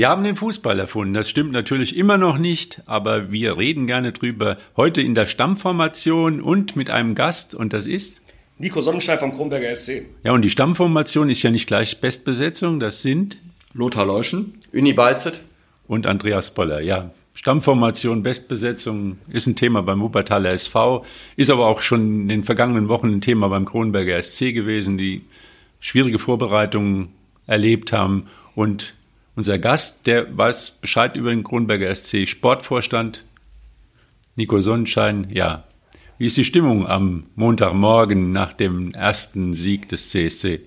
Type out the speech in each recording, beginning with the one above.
Wir haben den Fußball erfunden. Das stimmt natürlich immer noch nicht, aber wir reden gerne drüber. Heute in der Stammformation und mit einem Gast und das ist Nico Sonnenschein vom Kronberger SC. Ja, und die Stammformation ist ja nicht gleich Bestbesetzung. Das sind Lothar Leuschen, Uni Balzet und Andreas Boller. Ja, Stammformation, Bestbesetzung ist ein Thema beim Wuppertaler SV, ist aber auch schon in den vergangenen Wochen ein Thema beim Kronberger SC gewesen, die schwierige Vorbereitungen erlebt haben und unser Gast, der weiß Bescheid über den Kronberger SC Sportvorstand, Nico Sonnenschein. Ja, wie ist die Stimmung am Montagmorgen nach dem ersten Sieg des CSC?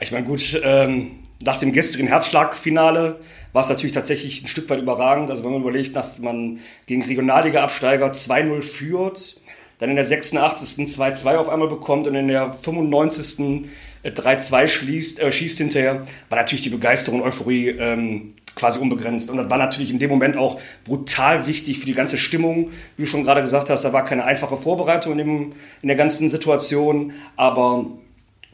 Ich meine, gut, ähm, nach dem gestrigen Herzschlagfinale war es natürlich tatsächlich ein Stück weit überragend. Also wenn man überlegt, dass man gegen Regionalliga-Absteiger 2-0 führt, dann in der 86. 2-2 auf einmal bekommt und in der 95. 3-2 schließt, äh, schießt hinterher, war natürlich die Begeisterung und Euphorie ähm, quasi unbegrenzt. Und das war natürlich in dem Moment auch brutal wichtig für die ganze Stimmung. Wie du schon gerade gesagt hast, da war keine einfache Vorbereitung in, dem, in der ganzen Situation. Aber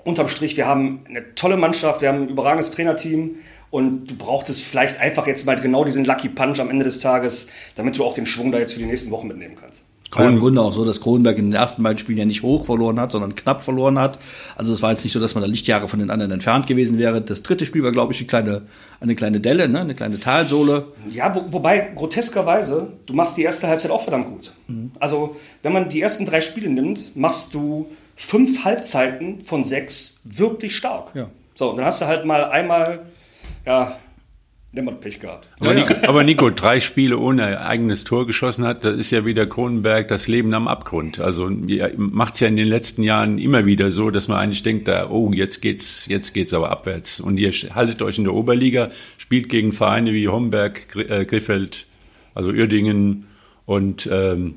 unterm Strich, wir haben eine tolle Mannschaft, wir haben ein überragendes Trainerteam. Und du brauchtest vielleicht einfach jetzt mal genau diesen Lucky Punch am Ende des Tages, damit du auch den Schwung da jetzt für die nächsten Wochen mitnehmen kannst. War im Grunde auch so, dass Kronenberg in den ersten beiden Spielen ja nicht hoch verloren hat, sondern knapp verloren hat. Also es war jetzt nicht so, dass man da Lichtjahre von den anderen entfernt gewesen wäre. Das dritte Spiel war, glaube ich, eine kleine, eine kleine Delle, ne? eine kleine Talsohle. Ja, wo, wobei groteskerweise, du machst die erste Halbzeit auch verdammt gut. Mhm. Also wenn man die ersten drei Spiele nimmt, machst du fünf Halbzeiten von sechs wirklich stark. Ja. So, dann hast du halt mal einmal ja, niemand Pech gehabt. Aber, Nico, aber, Nico, drei Spiele ohne eigenes Tor geschossen hat, das ist ja wieder Kronenberg das Leben am Abgrund. Also macht es ja in den letzten Jahren immer wieder so, dass man eigentlich denkt, da, oh, jetzt geht's, jetzt geht's aber abwärts. Und ihr haltet euch in der Oberliga, spielt gegen Vereine wie Homberg, äh, Griffeld, also Uerdingen und ähm,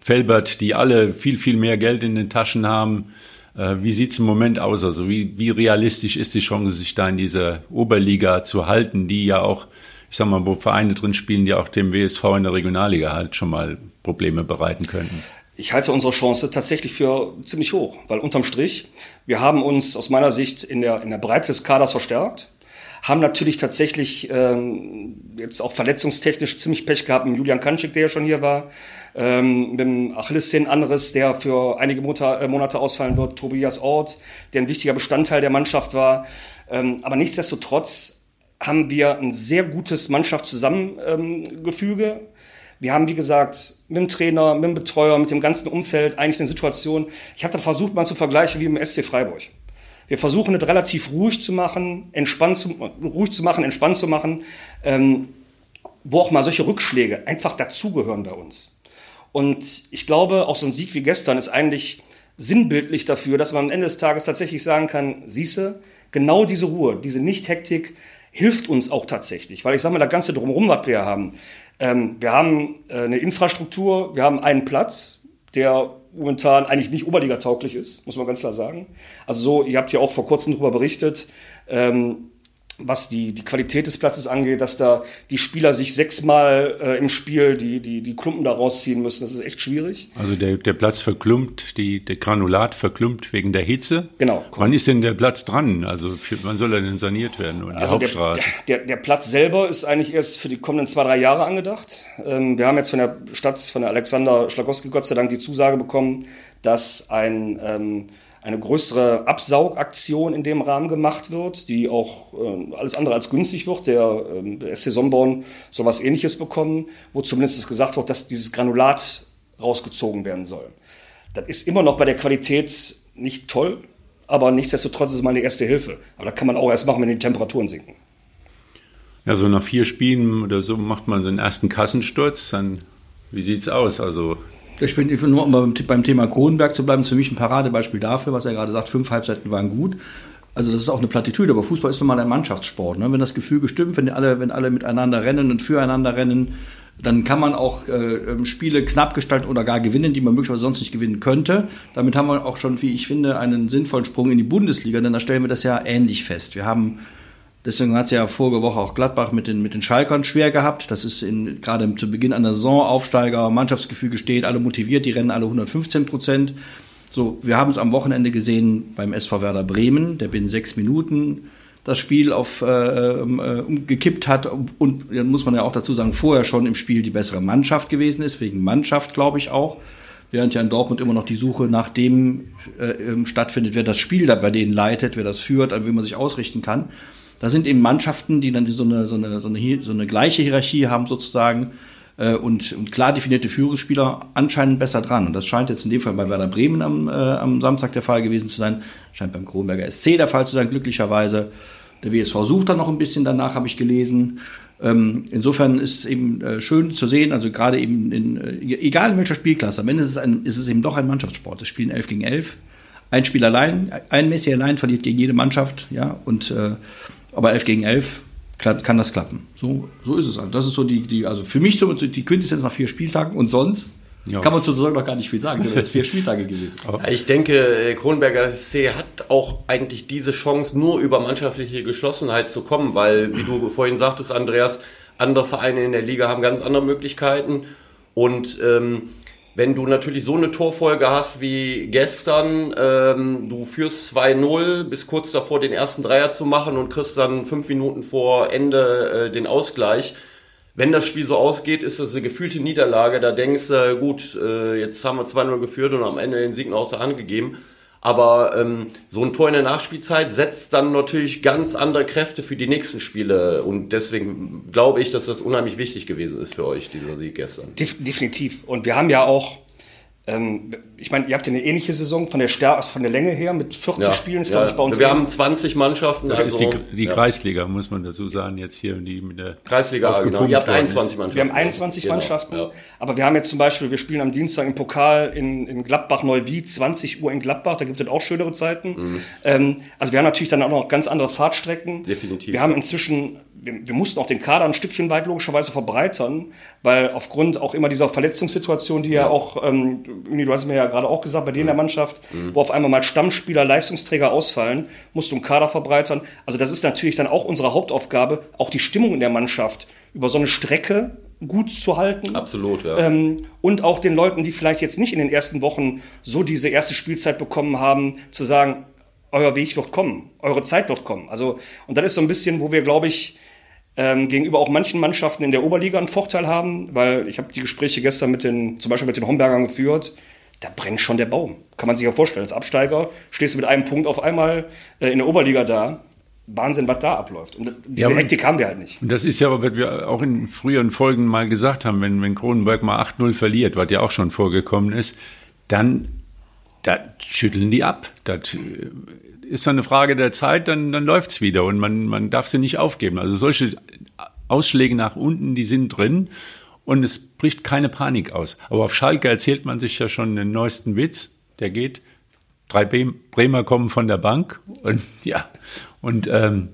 Felbert, die alle viel, viel mehr Geld in den Taschen haben. Äh, wie sieht es im Moment aus? Also wie, wie realistisch ist die Chance, sich da in dieser Oberliga zu halten, die ja auch, ich sag mal, wo Vereine drin spielen, die auch dem WSV in der Regionalliga halt schon mal Probleme bereiten könnten? Ich halte unsere Chance tatsächlich für ziemlich hoch, weil unterm Strich, wir haben uns aus meiner Sicht in der, in der Breite des Kaders verstärkt, haben natürlich tatsächlich ähm, jetzt auch verletzungstechnisch ziemlich Pech gehabt mit Julian Kanschik, der ja schon hier war ähm, mit dem Achillessehnenanriss, der für einige Monate, äh, Monate ausfallen wird, Tobias Ort, der ein wichtiger Bestandteil der Mannschaft war. Ähm, aber nichtsdestotrotz haben wir ein sehr gutes Mannschaftszusammengefüge. Ähm, wir haben, wie gesagt, mit dem Trainer, mit dem Betreuer, mit dem ganzen Umfeld eigentlich eine Situation. Ich habe da versucht, mal zu vergleichen wie im SC Freiburg. Wir versuchen es relativ ruhig zu machen, entspannt zu, ruhig zu machen, entspannt zu machen, ähm, wo auch mal solche Rückschläge einfach dazugehören bei uns. Und ich glaube, auch so ein Sieg wie gestern ist eigentlich sinnbildlich dafür, dass man am Ende des Tages tatsächlich sagen kann, siehste, genau diese Ruhe, diese Nicht-Hektik hilft uns auch tatsächlich. Weil ich sage mal, das Ganze drumherum, was wir haben. Ähm, wir haben äh, eine Infrastruktur, wir haben einen Platz, der momentan eigentlich nicht oberligatauglich ist, muss man ganz klar sagen. Also so, ihr habt ja auch vor kurzem darüber berichtet, ähm, was die, die Qualität des Platzes angeht, dass da die Spieler sich sechsmal äh, im Spiel die, die, die Klumpen da rausziehen müssen. Das ist echt schwierig. Also der, der Platz verklumpt, die, der Granulat verklumpt wegen der Hitze. Genau. Wann ist denn der Platz dran? Also für, wann soll er denn saniert werden? Und also die Hauptstraße? Der, der, der, Platz selber ist eigentlich erst für die kommenden zwei, drei Jahre angedacht. Ähm, wir haben jetzt von der Stadt, von der Alexander Schlagowski Gott sei Dank die Zusage bekommen, dass ein ähm, eine größere Absaugaktion in dem Rahmen gemacht wird, die auch äh, alles andere als günstig wird. Der, äh, SC Sonnenborn soll was ähnliches bekommen, wo zumindest gesagt wird, dass dieses Granulat rausgezogen werden soll. Das ist immer noch bei der Qualität nicht toll, aber nichtsdestotrotz ist es mal eine erste Hilfe. Aber da kann man auch erst machen, wenn die Temperaturen sinken. Ja, so nach vier Spielen oder so macht man so einen ersten Kassensturz, dann wie sieht's aus? Also ich finde, nur um beim Thema Kronenberg zu bleiben, ist für mich ein Paradebeispiel dafür, was er gerade sagt, fünf Halbzeiten waren gut. Also das ist auch eine Plattitüde, aber Fußball ist nun mal ein Mannschaftssport. Ne? Wenn das Gefühl stimmt, wenn alle, wenn alle miteinander rennen und füreinander rennen, dann kann man auch äh, ähm, Spiele knapp gestalten oder gar gewinnen, die man möglicherweise sonst nicht gewinnen könnte. Damit haben wir auch schon, wie ich finde, einen sinnvollen Sprung in die Bundesliga, denn da stellen wir das ja ähnlich fest. Wir haben Deswegen hat es ja vorige Woche auch Gladbach mit den, mit den Schalkern schwer gehabt. Das ist in, gerade zu Beginn einer Saison Aufsteiger, Mannschaftsgefüge steht, alle motiviert, die rennen alle 115 Prozent. So, wir haben es am Wochenende gesehen beim SV Werder Bremen, der binnen sechs Minuten das Spiel auf äh, äh, gekippt hat und dann muss man ja auch dazu sagen, vorher schon im Spiel die bessere Mannschaft gewesen ist, wegen Mannschaft glaube ich auch. Während ja in Dortmund immer noch die Suche nach dem äh, ähm, stattfindet, wer das Spiel da bei denen leitet, wer das führt, an wie man sich ausrichten kann. Da sind eben Mannschaften, die dann so eine, so eine, so eine, so eine gleiche Hierarchie haben sozusagen äh, und, und klar definierte Führungsspieler anscheinend besser dran. Und das scheint jetzt in dem Fall bei Werder Bremen am, äh, am Samstag der Fall gewesen zu sein. Scheint beim Kronberger SC der Fall zu sein, glücklicherweise. Der WSV sucht dann noch ein bisschen danach, habe ich gelesen. Ähm, insofern ist es eben äh, schön zu sehen, also gerade eben in, äh, egal in welcher Spielklasse, am Ende ist es, ein, ist es eben doch ein Mannschaftssport. Es spielen elf gegen elf. Ein Spiel allein, ein Messi allein verliert gegen jede Mannschaft, ja, und äh, aber elf gegen elf kann das klappen. So, so ist es. Also das ist so die, die, also für mich so die Quintessenz nach vier Spieltagen und sonst ja. Kann man sozusagen noch gar nicht viel sagen. Das sind vier Spieltage gewesen. Ich denke, Kronberger SC hat auch eigentlich diese Chance, nur über mannschaftliche Geschlossenheit zu kommen, weil, wie du vorhin sagtest, Andreas, andere Vereine in der Liga haben ganz andere Möglichkeiten. Und ähm, wenn du natürlich so eine Torfolge hast wie gestern, ähm, du führst 2-0, bis kurz davor den ersten Dreier zu machen und kriegst dann fünf Minuten vor Ende äh, den Ausgleich, wenn das Spiel so ausgeht, ist das eine gefühlte Niederlage. Da denkst du, gut, äh, jetzt haben wir 2-0 geführt und am Ende den Sieg noch außer Hand gegeben. Aber ähm, so ein Tor in der Nachspielzeit setzt dann natürlich ganz andere Kräfte für die nächsten Spiele. Und deswegen glaube ich, dass das unheimlich wichtig gewesen ist für euch, dieser Sieg gestern. Definitiv. Und wir haben ja auch ähm, ich meine, ihr habt ja eine ähnliche Saison von der, Stär also von der Länge her mit 40 ja, Spielen, ist ja. glaube ich bei uns. Wir haben 20 Mannschaften. Das also, ist die, die ja. Kreisliga, muss man dazu sagen, jetzt hier die mit der Kreisliga, genau. Ihr habt 21 Mannschaften. Wir haben 21 genau. Mannschaften, aber wir haben jetzt zum Beispiel, wir spielen am Dienstag im Pokal in, in Gladbach Neuwied, 20 Uhr in Gladbach, da gibt es auch schönere Zeiten. Mhm. Ähm, also wir haben natürlich dann auch noch ganz andere Fahrtstrecken. Definitiv. Wir haben inzwischen wir, wir mussten auch den Kader ein Stückchen weit logischerweise verbreitern, weil aufgrund auch immer dieser Verletzungssituation, die ja, ja auch, ähm, du hast mir ja gerade auch gesagt, bei dir in der mhm. Mannschaft, mhm. wo auf einmal mal Stammspieler, Leistungsträger ausfallen, musst du einen Kader verbreitern. Also das ist natürlich dann auch unsere Hauptaufgabe, auch die Stimmung in der Mannschaft über so eine Strecke gut zu halten. Absolut, ja. Ähm, und auch den Leuten, die vielleicht jetzt nicht in den ersten Wochen so diese erste Spielzeit bekommen haben, zu sagen, euer Weg wird kommen, eure Zeit wird kommen. Also, und das ist so ein bisschen, wo wir, glaube ich, ähm, gegenüber auch manchen Mannschaften in der Oberliga einen Vorteil haben, weil ich habe die Gespräche gestern mit den, zum Beispiel mit den Hombergern geführt, da brennt schon der Baum. Kann man sich ja vorstellen. Als Absteiger stehst du mit einem Punkt auf einmal äh, in der Oberliga da. Wahnsinn, was da abläuft. Und diese ja, Hektik haben wir halt nicht. Und das ist ja, was wir auch in früheren Folgen mal gesagt haben, wenn, wenn Kronenberg mal 8-0 verliert, was ja auch schon vorgekommen ist, dann da schütteln die ab. Das äh, ist dann eine Frage der Zeit, dann, dann läuft's wieder und man, man darf sie nicht aufgeben. Also solche Ausschläge nach unten, die sind drin und es bricht keine Panik aus. Aber auf Schalke erzählt man sich ja schon den neuesten Witz, der geht. Drei Bremer kommen von der Bank und ja, und ähm,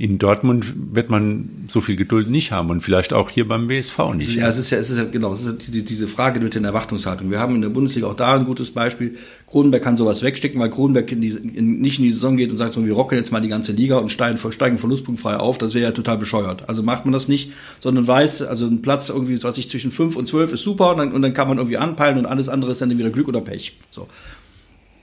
in Dortmund wird man so viel Geduld nicht haben und vielleicht auch hier beim WSV nicht. Ja, es ist ja, es ist ja genau, es ist ja diese Frage mit den Erwartungshaltungen. Wir haben in der Bundesliga auch da ein gutes Beispiel. Kronenberg kann sowas wegstecken, weil Kronenberg in die, in, nicht in die Saison geht und sagt so, wir rocken jetzt mal die ganze Liga und steigen, steigen verlustpunktfrei auf. Das wäre ja total bescheuert. Also macht man das nicht, sondern weiß, also ein Platz irgendwie, was ich zwischen fünf und zwölf ist super und dann, und dann kann man irgendwie anpeilen und alles andere ist dann wieder Glück oder Pech. So.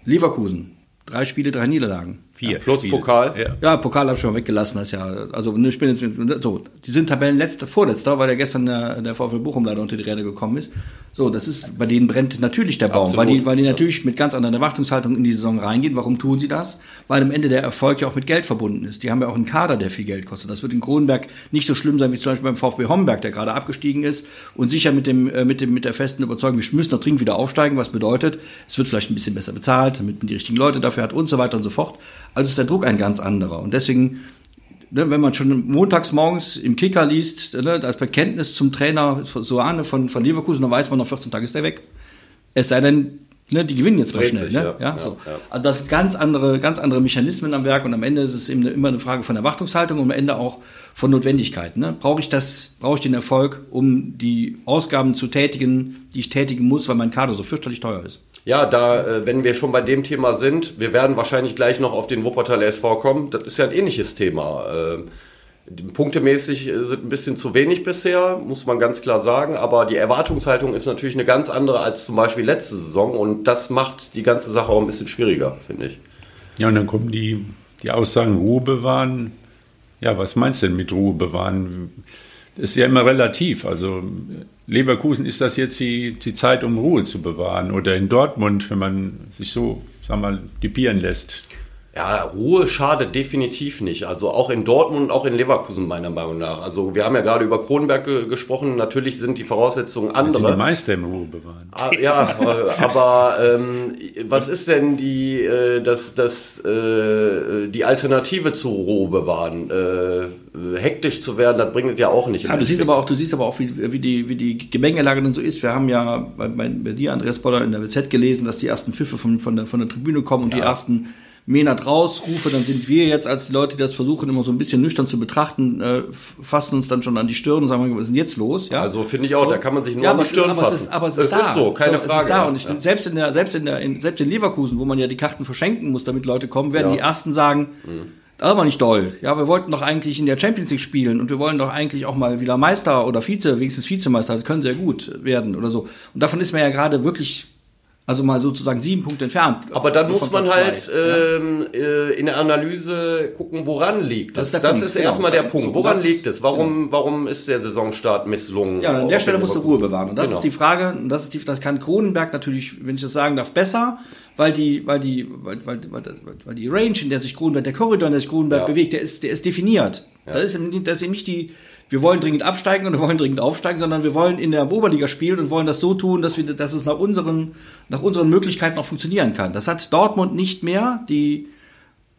Leverkusen, drei Spiele, drei Niederlagen. Vier. Ja, plus Spiele. Pokal. Ja, ja Pokal habe ich schon weggelassen. Das ja, also ich bin jetzt, so, die sind Tabellenletzter, vorletzter, weil ja gestern der, der VfL Bochum leider unter die Räder gekommen ist. So, das ist, bei denen brennt natürlich der Baum, weil die, weil die natürlich mit ganz anderen Erwartungshaltungen in die Saison reingehen. Warum tun sie das? Weil am Ende der Erfolg ja auch mit Geld verbunden ist. Die haben ja auch einen Kader, der viel Geld kostet. Das wird in Kronenberg nicht so schlimm sein wie zum Beispiel beim VfB Homberg, der gerade abgestiegen ist und sicher mit dem, äh, mit dem, mit der festen Überzeugung, wir müssen noch dringend wieder aufsteigen, was bedeutet, es wird vielleicht ein bisschen besser bezahlt, damit man die richtigen Leute dafür hat und so weiter und so fort. Also ist der Druck ein ganz anderer. Und deswegen, ne, wenn man schon montags morgens im Kicker liest, ne, als Bekenntnis zum Trainer Soane von, von Leverkusen, dann weiß man, nach 14 Tagen ist er weg. Es sei denn, ne, die gewinnen jetzt mal schnell. Sich, ne? ja, ja, so. ja, Also das sind ganz andere, ganz andere Mechanismen am Werk und am Ende ist es eben immer eine Frage von Erwartungshaltung und am Ende auch von Notwendigkeit. Ne? Brauche ich das, brauche ich den Erfolg, um die Ausgaben zu tätigen, die ich tätigen muss, weil mein Kader so fürchterlich teuer ist. Ja, da, äh, wenn wir schon bei dem Thema sind, wir werden wahrscheinlich gleich noch auf den Wuppertal SV kommen. Das ist ja ein ähnliches Thema. Äh, punktemäßig sind ein bisschen zu wenig bisher, muss man ganz klar sagen. Aber die Erwartungshaltung ist natürlich eine ganz andere als zum Beispiel letzte Saison. Und das macht die ganze Sache auch ein bisschen schwieriger, finde ich. Ja, und dann kommen die die Aussagen Ruhe bewahren. Ja, was meinst du denn mit Ruhe bewahren? Das ist ja immer relativ. Also Leverkusen ist das jetzt die, die Zeit, um Ruhe zu bewahren. Oder in Dortmund, wenn man sich so, sag mal, dipieren lässt. Ja, Ruhe schadet definitiv nicht. Also auch in Dortmund und auch in Leverkusen meiner Meinung nach. Also wir haben ja gerade über Kronberg ge gesprochen. Natürlich sind die Voraussetzungen andere. Das sind die Meister im Ruhe bewahren. Ah, ja, äh, aber ähm, was ist denn die, äh, das, das, äh, die Alternative zu Ruhe bewahren? Äh, hektisch zu werden, das bringt ja auch nicht. Ja, du siehst aber auch, du siehst aber auch, wie, wie, die, wie die Gemengelage dann so ist. Wir haben ja bei, bei, bei dir, Andreas Boller, in der WZ gelesen, dass die ersten Pfiffe von, von, der, von der Tribüne kommen und ja. die ersten Menat rausrufe, dann sind wir jetzt als die Leute, die das versuchen, immer so ein bisschen nüchtern zu betrachten, äh, fassen uns dann schon an die Stirn und sagen, was ist denn jetzt los? Ja? Also finde ich auch, so. da kann man sich nur ja, an die Stirn ist, fassen. Es ist, aber es ist, es da. ist so, keine so, Frage. Es ist da. Und ich, ja. selbst in der, selbst in der, in, selbst in Leverkusen, wo man ja die Karten verschenken muss, damit Leute kommen, werden ja. die ersten sagen, mhm. Das war nicht doll. Ja, wir wollten doch eigentlich in der Champions League spielen und wir wollen doch eigentlich auch mal wieder Meister oder Vize, wenigstens Vizemeister, das können sehr gut werden oder so. Und davon ist man ja gerade wirklich also mal sozusagen sieben Punkte entfernt. Aber dann muss man halt ähm, äh, in der Analyse gucken, woran liegt das. Das ist, das ist genau. erstmal der Punkt. woran liegt es? Warum, genau. warum ist der Saisonstart misslungen? Ja, an der Stelle musst du Ruhe bewahren. Und das genau. ist die Frage, und das, ist die, das kann Kronenberg natürlich, wenn ich das sagen darf, besser, weil die, weil die, weil, weil, weil, weil die Range, in der sich Kronenberg, der Korridor, in der sich Kronenberg ja. bewegt, der ist, der ist definiert. Ja. Da ist, das ist eben nicht die, wir wollen dringend absteigen und wir wollen dringend aufsteigen, sondern wir wollen in der Oberliga spielen und wollen das so tun, dass, wir, dass es nach unseren, nach unseren Möglichkeiten auch funktionieren kann. Das hat Dortmund nicht mehr, die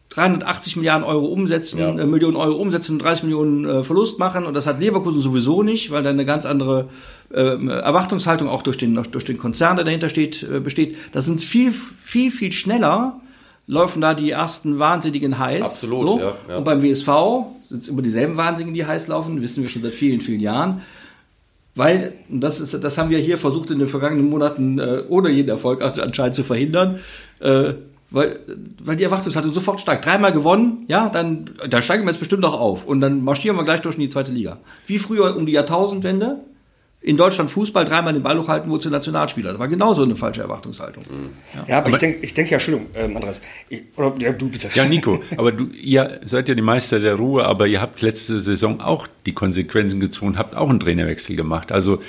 380 Milliarden Euro umsetzen, ja. äh, Millionen Euro umsetzen und 30 Millionen äh, Verlust machen. Und das hat Leverkusen sowieso nicht, weil da eine ganz andere äh, Erwartungshaltung auch durch den, durch den Konzern, der dahinter steht, äh, besteht. Das sind viel, viel, viel schneller laufen da die ersten Wahnsinnigen heiß. Absolut, so. ja, ja. Und beim WSV sind immer dieselben Wahnsinnigen, die heiß laufen, wissen wir schon seit vielen, vielen Jahren. Weil, das, ist, das haben wir hier versucht in den vergangenen Monaten äh, ohne jeden Erfolg anscheinend zu verhindern, äh, weil, weil die Erwartungshaltung sofort steigt. Dreimal gewonnen, ja, dann, dann steigen wir jetzt bestimmt auch auf. Und dann marschieren wir gleich durch in die zweite Liga. Wie früher um die Jahrtausendwende, in Deutschland Fußball dreimal den Ball hochhalten, wozu Nationalspieler. Das war genauso eine falsche Erwartungshaltung. Mhm. Ja. ja, aber, aber, ich denke, ich denke ja, Entschuldigung, ähm, Andreas, ich, oder ja, du bitte. Ja, Nico, aber du, ihr seid ja die Meister der Ruhe, aber ihr habt letzte Saison auch die Konsequenzen gezogen, habt auch einen Trainerwechsel gemacht. Also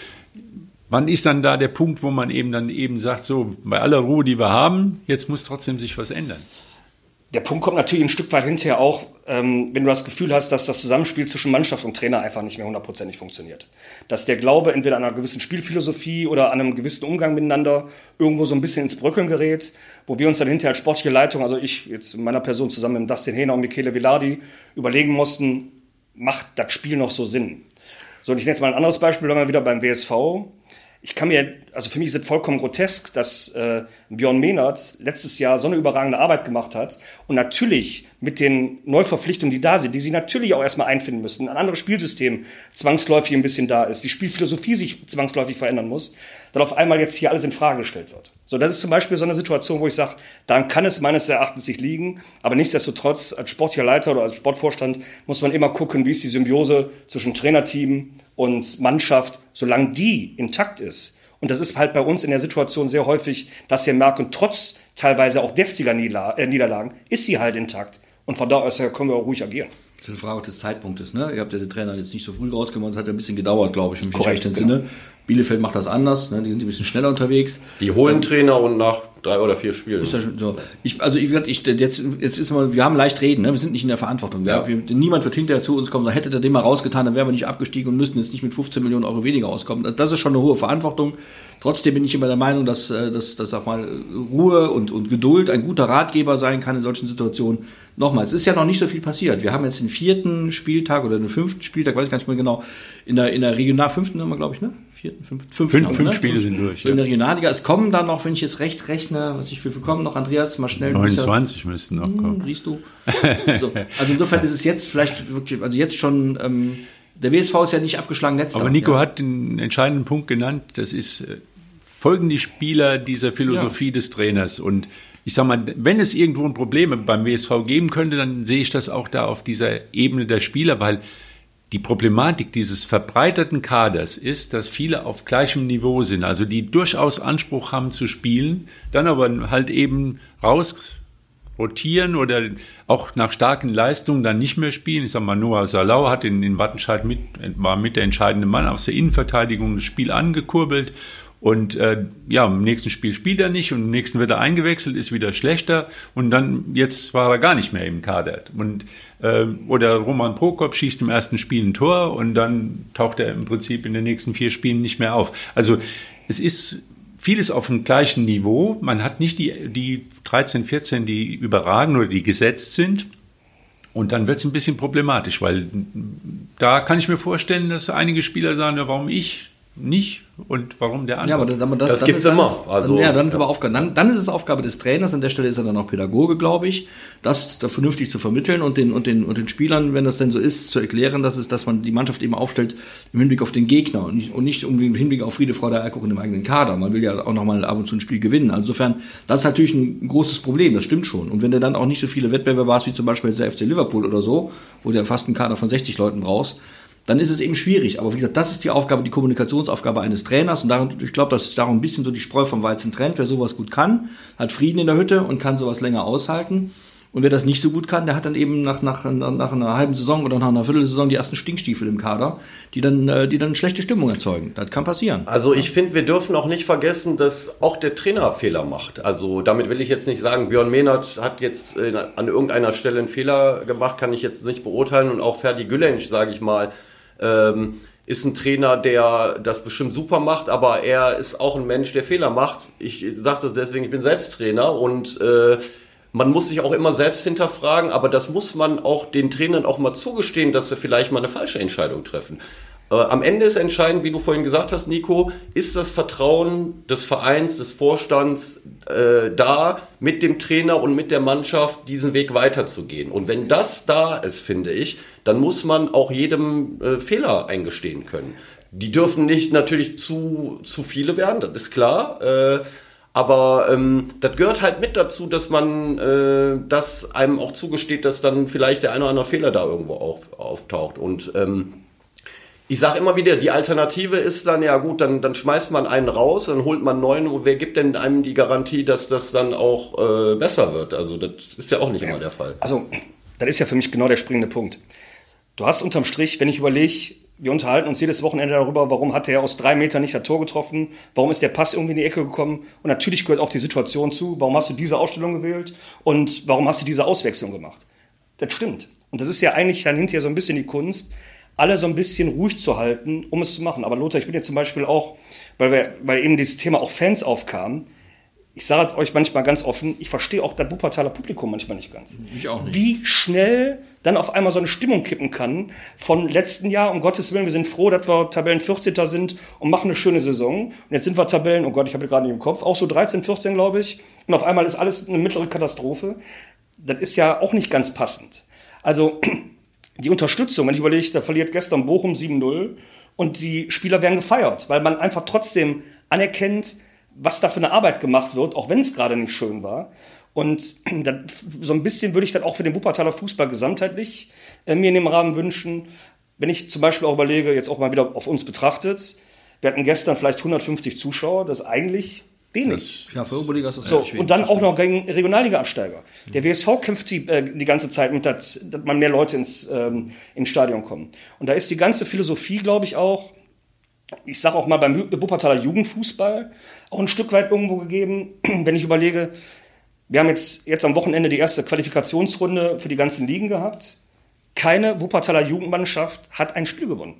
wann ist dann da der Punkt, wo man eben dann eben sagt, so bei aller Ruhe, die wir haben, jetzt muss trotzdem sich was ändern? Der Punkt kommt natürlich ein Stück weit hinterher auch, ähm, wenn du das Gefühl hast, dass das Zusammenspiel zwischen Mannschaft und Trainer einfach nicht mehr hundertprozentig funktioniert. Dass der Glaube entweder an einer gewissen Spielphilosophie oder an einem gewissen Umgang miteinander irgendwo so ein bisschen ins Bröckeln gerät, wo wir uns dann hinterher als sportliche Leitung, also ich jetzt in meiner Person zusammen mit Dustin Hehner und Michele Villardi, überlegen mussten, macht das Spiel noch so Sinn? So, und ich nenne jetzt mal ein anderes Beispiel, wenn wir wieder beim WSV ich kann mir, also für mich ist es vollkommen grotesk, dass äh, Björn Mehnert letztes Jahr so eine überragende Arbeit gemacht hat. Und natürlich mit den Neuverpflichtungen, die da sind, die sie natürlich auch erstmal einfinden müssen, ein anderes Spielsystem zwangsläufig ein bisschen da ist, die Spielphilosophie sich zwangsläufig verändern muss, dann auf einmal jetzt hier alles in Frage gestellt wird. So, das ist zum Beispiel so eine Situation, wo ich sage, daran kann es meines Erachtens nicht liegen, aber nichtsdestotrotz als sportlicher Leiter oder als Sportvorstand muss man immer gucken, wie ist die Symbiose zwischen Trainerteam, und Mannschaft, solange die intakt ist. Und das ist halt bei uns in der Situation sehr häufig, dass wir merken, trotz teilweise auch deftiger äh, Niederlagen, ist sie halt intakt. Und von da aus her können wir auch ruhig agieren. Das ist eine Frage des Zeitpunktes. Ne? Ihr habt ja den Trainer jetzt nicht so früh rausgemacht, es hat ja ein bisschen gedauert, glaube ich, im Korrekt, genau. Sinne. Bielefeld macht das anders, ne? die sind ein bisschen schneller unterwegs. Die holen Trainer und nach drei oder vier Spielen. Ist so. Ich, also ich, ich, jetzt, jetzt ist mal, wir haben leicht reden, ne? wir sind nicht in der Verantwortung. Ja. Wir, niemand wird hinterher zu uns kommen, sagen, hätte der den mal rausgetan, dann wären wir nicht abgestiegen und müssten jetzt nicht mit 15 Millionen Euro weniger auskommen. Das ist schon eine hohe Verantwortung. Trotzdem bin ich immer der Meinung, dass, äh, dass, dass sag mal, Ruhe und, und Geduld ein guter Ratgeber sein kann in solchen Situationen. Nochmal, es ist ja noch nicht so viel passiert. Wir haben jetzt den vierten Spieltag oder den fünften Spieltag, weiß ich gar nicht mehr genau, in der, in der Regional fünften haben wir, glaube ich, ne? vierten, fünften, fünften. Fünf, fünf ne? Spiele sind durch. In der Regionalliga. Es kommen dann noch, wenn ich jetzt recht rechne, was ich für kommen noch, Andreas, mal schnell. 29 müssten noch kommen. Hm, siehst du. so. Also insofern ist es jetzt vielleicht wirklich, also jetzt schon, ähm, der WSV ist ja nicht abgeschlagen letzter. Aber Nico ja. hat den entscheidenden Punkt genannt, das ist, äh, folgen die Spieler dieser Philosophie ja. des Trainers und ich sag mal, wenn es irgendwo ein Problem beim WSV geben könnte, dann sehe ich das auch da auf dieser Ebene der Spieler, weil die Problematik dieses verbreiterten Kaders ist, dass viele auf gleichem Niveau sind, also die durchaus Anspruch haben zu spielen, dann aber halt eben raus rotieren oder auch nach starken Leistungen dann nicht mehr spielen. Ich sag mal, Noah Salau hat in, in Wattenscheid mit, war mit der entscheidende Mann aus der Innenverteidigung das Spiel angekurbelt und äh, ja, im nächsten Spiel spielt er nicht und im nächsten wird er eingewechselt, ist wieder schlechter und dann jetzt war er gar nicht mehr im Kader. Und äh, oder Roman Prokop schießt im ersten Spiel ein Tor und dann taucht er im Prinzip in den nächsten vier Spielen nicht mehr auf. Also es ist vieles auf dem gleichen Niveau. Man hat nicht die, die 13, 14, die überragen oder die gesetzt sind. Und dann wird es ein bisschen problematisch, weil da kann ich mir vorstellen, dass einige Spieler sagen, ja, warum ich nicht und warum der andere. Ja, aber das, aber das, das gibt es immer. Also, ja, dann ist aber Aufgabe, dann, dann ist es Aufgabe des Trainers. An der Stelle ist er dann auch Pädagoge, glaube ich, das da vernünftig zu vermitteln und den, und den, und den Spielern, wenn das denn so ist, zu erklären, dass es, dass man die Mannschaft eben aufstellt im Hinblick auf den Gegner und nicht, und nicht im Hinblick auf Friede, Freude, Eierkuchen im eigenen Kader. Man will ja auch nochmal ab und zu ein Spiel gewinnen. Also insofern, das ist natürlich ein großes Problem. Das stimmt schon. Und wenn du dann auch nicht so viele Wettbewerbe hast, wie zum Beispiel der FC Liverpool oder so, wo du ja fast einen Kader von 60 Leuten brauchst, dann ist es eben schwierig. Aber wie gesagt, das ist die Aufgabe, die Kommunikationsaufgabe eines Trainers. Und darum, ich glaube, dass sich darum ein bisschen so die Spreu vom Weizen trennt. Wer sowas gut kann, hat Frieden in der Hütte und kann sowas länger aushalten. Und wer das nicht so gut kann, der hat dann eben nach, nach, nach einer halben Saison oder nach einer Viertelsaison die ersten Stinkstiefel im Kader, die dann, äh, die dann schlechte Stimmung erzeugen. Das kann passieren. Also ich finde, wir dürfen auch nicht vergessen, dass auch der Trainer Fehler macht. Also damit will ich jetzt nicht sagen, Björn Mehnert hat jetzt an irgendeiner Stelle einen Fehler gemacht, kann ich jetzt nicht beurteilen. Und auch Ferdi Gülensch, sage ich mal, ähm, ist ein Trainer, der das bestimmt super macht, aber er ist auch ein Mensch, der Fehler macht. Ich sage das deswegen, ich bin selbst Trainer und äh, man muss sich auch immer selbst hinterfragen, aber das muss man auch den Trainern auch mal zugestehen, dass sie vielleicht mal eine falsche Entscheidung treffen. Äh, am Ende ist entscheidend, wie du vorhin gesagt hast, Nico, ist das Vertrauen des Vereins, des Vorstands äh, da, mit dem Trainer und mit der Mannschaft diesen Weg weiterzugehen. Und wenn das da ist, finde ich, dann muss man auch jedem äh, Fehler eingestehen können. Die dürfen nicht natürlich zu, zu viele werden, das ist klar. Äh, aber ähm, das gehört halt mit dazu, dass man äh, das einem auch zugesteht, dass dann vielleicht der eine oder andere Fehler da irgendwo auf, auftaucht. Und ähm, ich sage immer wieder, die Alternative ist dann, ja gut, dann, dann schmeißt man einen raus, dann holt man neun und wer gibt denn einem die Garantie, dass das dann auch äh, besser wird? Also das ist ja auch nicht immer der Fall. Also, das ist ja für mich genau der springende Punkt. Du hast unterm Strich, wenn ich überlege, wir unterhalten uns jedes Wochenende darüber, warum hat er aus drei Metern nicht das Tor getroffen, warum ist der Pass irgendwie in die Ecke gekommen und natürlich gehört auch die Situation zu, warum hast du diese Ausstellung gewählt und warum hast du diese Auswechslung gemacht. Das stimmt. Und das ist ja eigentlich dann hinterher so ein bisschen die Kunst, alle so ein bisschen ruhig zu halten, um es zu machen. Aber Lothar, ich bin ja zum Beispiel auch, weil, wir, weil eben dieses Thema auch Fans aufkam, ich sage euch manchmal ganz offen, ich verstehe auch das Wuppertaler Publikum manchmal nicht ganz. Ich auch nicht. Wie schnell dann auf einmal so eine Stimmung kippen kann von letzten Jahr, um Gottes Willen, wir sind froh, dass wir Tabellen 14. sind und machen eine schöne Saison. Und jetzt sind wir Tabellen, oh Gott, ich habe gerade nicht im Kopf, auch so 13, 14, glaube ich. Und auf einmal ist alles eine mittlere Katastrophe. Das ist ja auch nicht ganz passend. Also die Unterstützung, wenn ich überlege, da verliert gestern Bochum 7-0 und die Spieler werden gefeiert, weil man einfach trotzdem anerkennt, was da für eine Arbeit gemacht wird, auch wenn es gerade nicht schön war. Und dann, so ein bisschen würde ich dann auch für den Wuppertaler Fußball gesamtheitlich äh, mir in dem Rahmen wünschen, wenn ich zum Beispiel auch überlege, jetzt auch mal wieder auf uns betrachtet, wir hatten gestern vielleicht 150 Zuschauer, das ist eigentlich Wenig. Ja, für Oberliga ist das so. Und dann auch noch gegen Regionalliga-Absteiger. Der WSV kämpft die, äh, die ganze Zeit mit, dass, dass man mehr Leute ins, ähm, ins Stadion kommen. Und da ist die ganze Philosophie, glaube ich, auch, ich sage auch mal beim Wuppertaler Jugendfußball, auch ein Stück weit irgendwo gegeben, wenn ich überlege, wir haben jetzt, jetzt am Wochenende die erste Qualifikationsrunde für die ganzen Ligen gehabt. Keine Wuppertaler Jugendmannschaft hat ein Spiel gewonnen.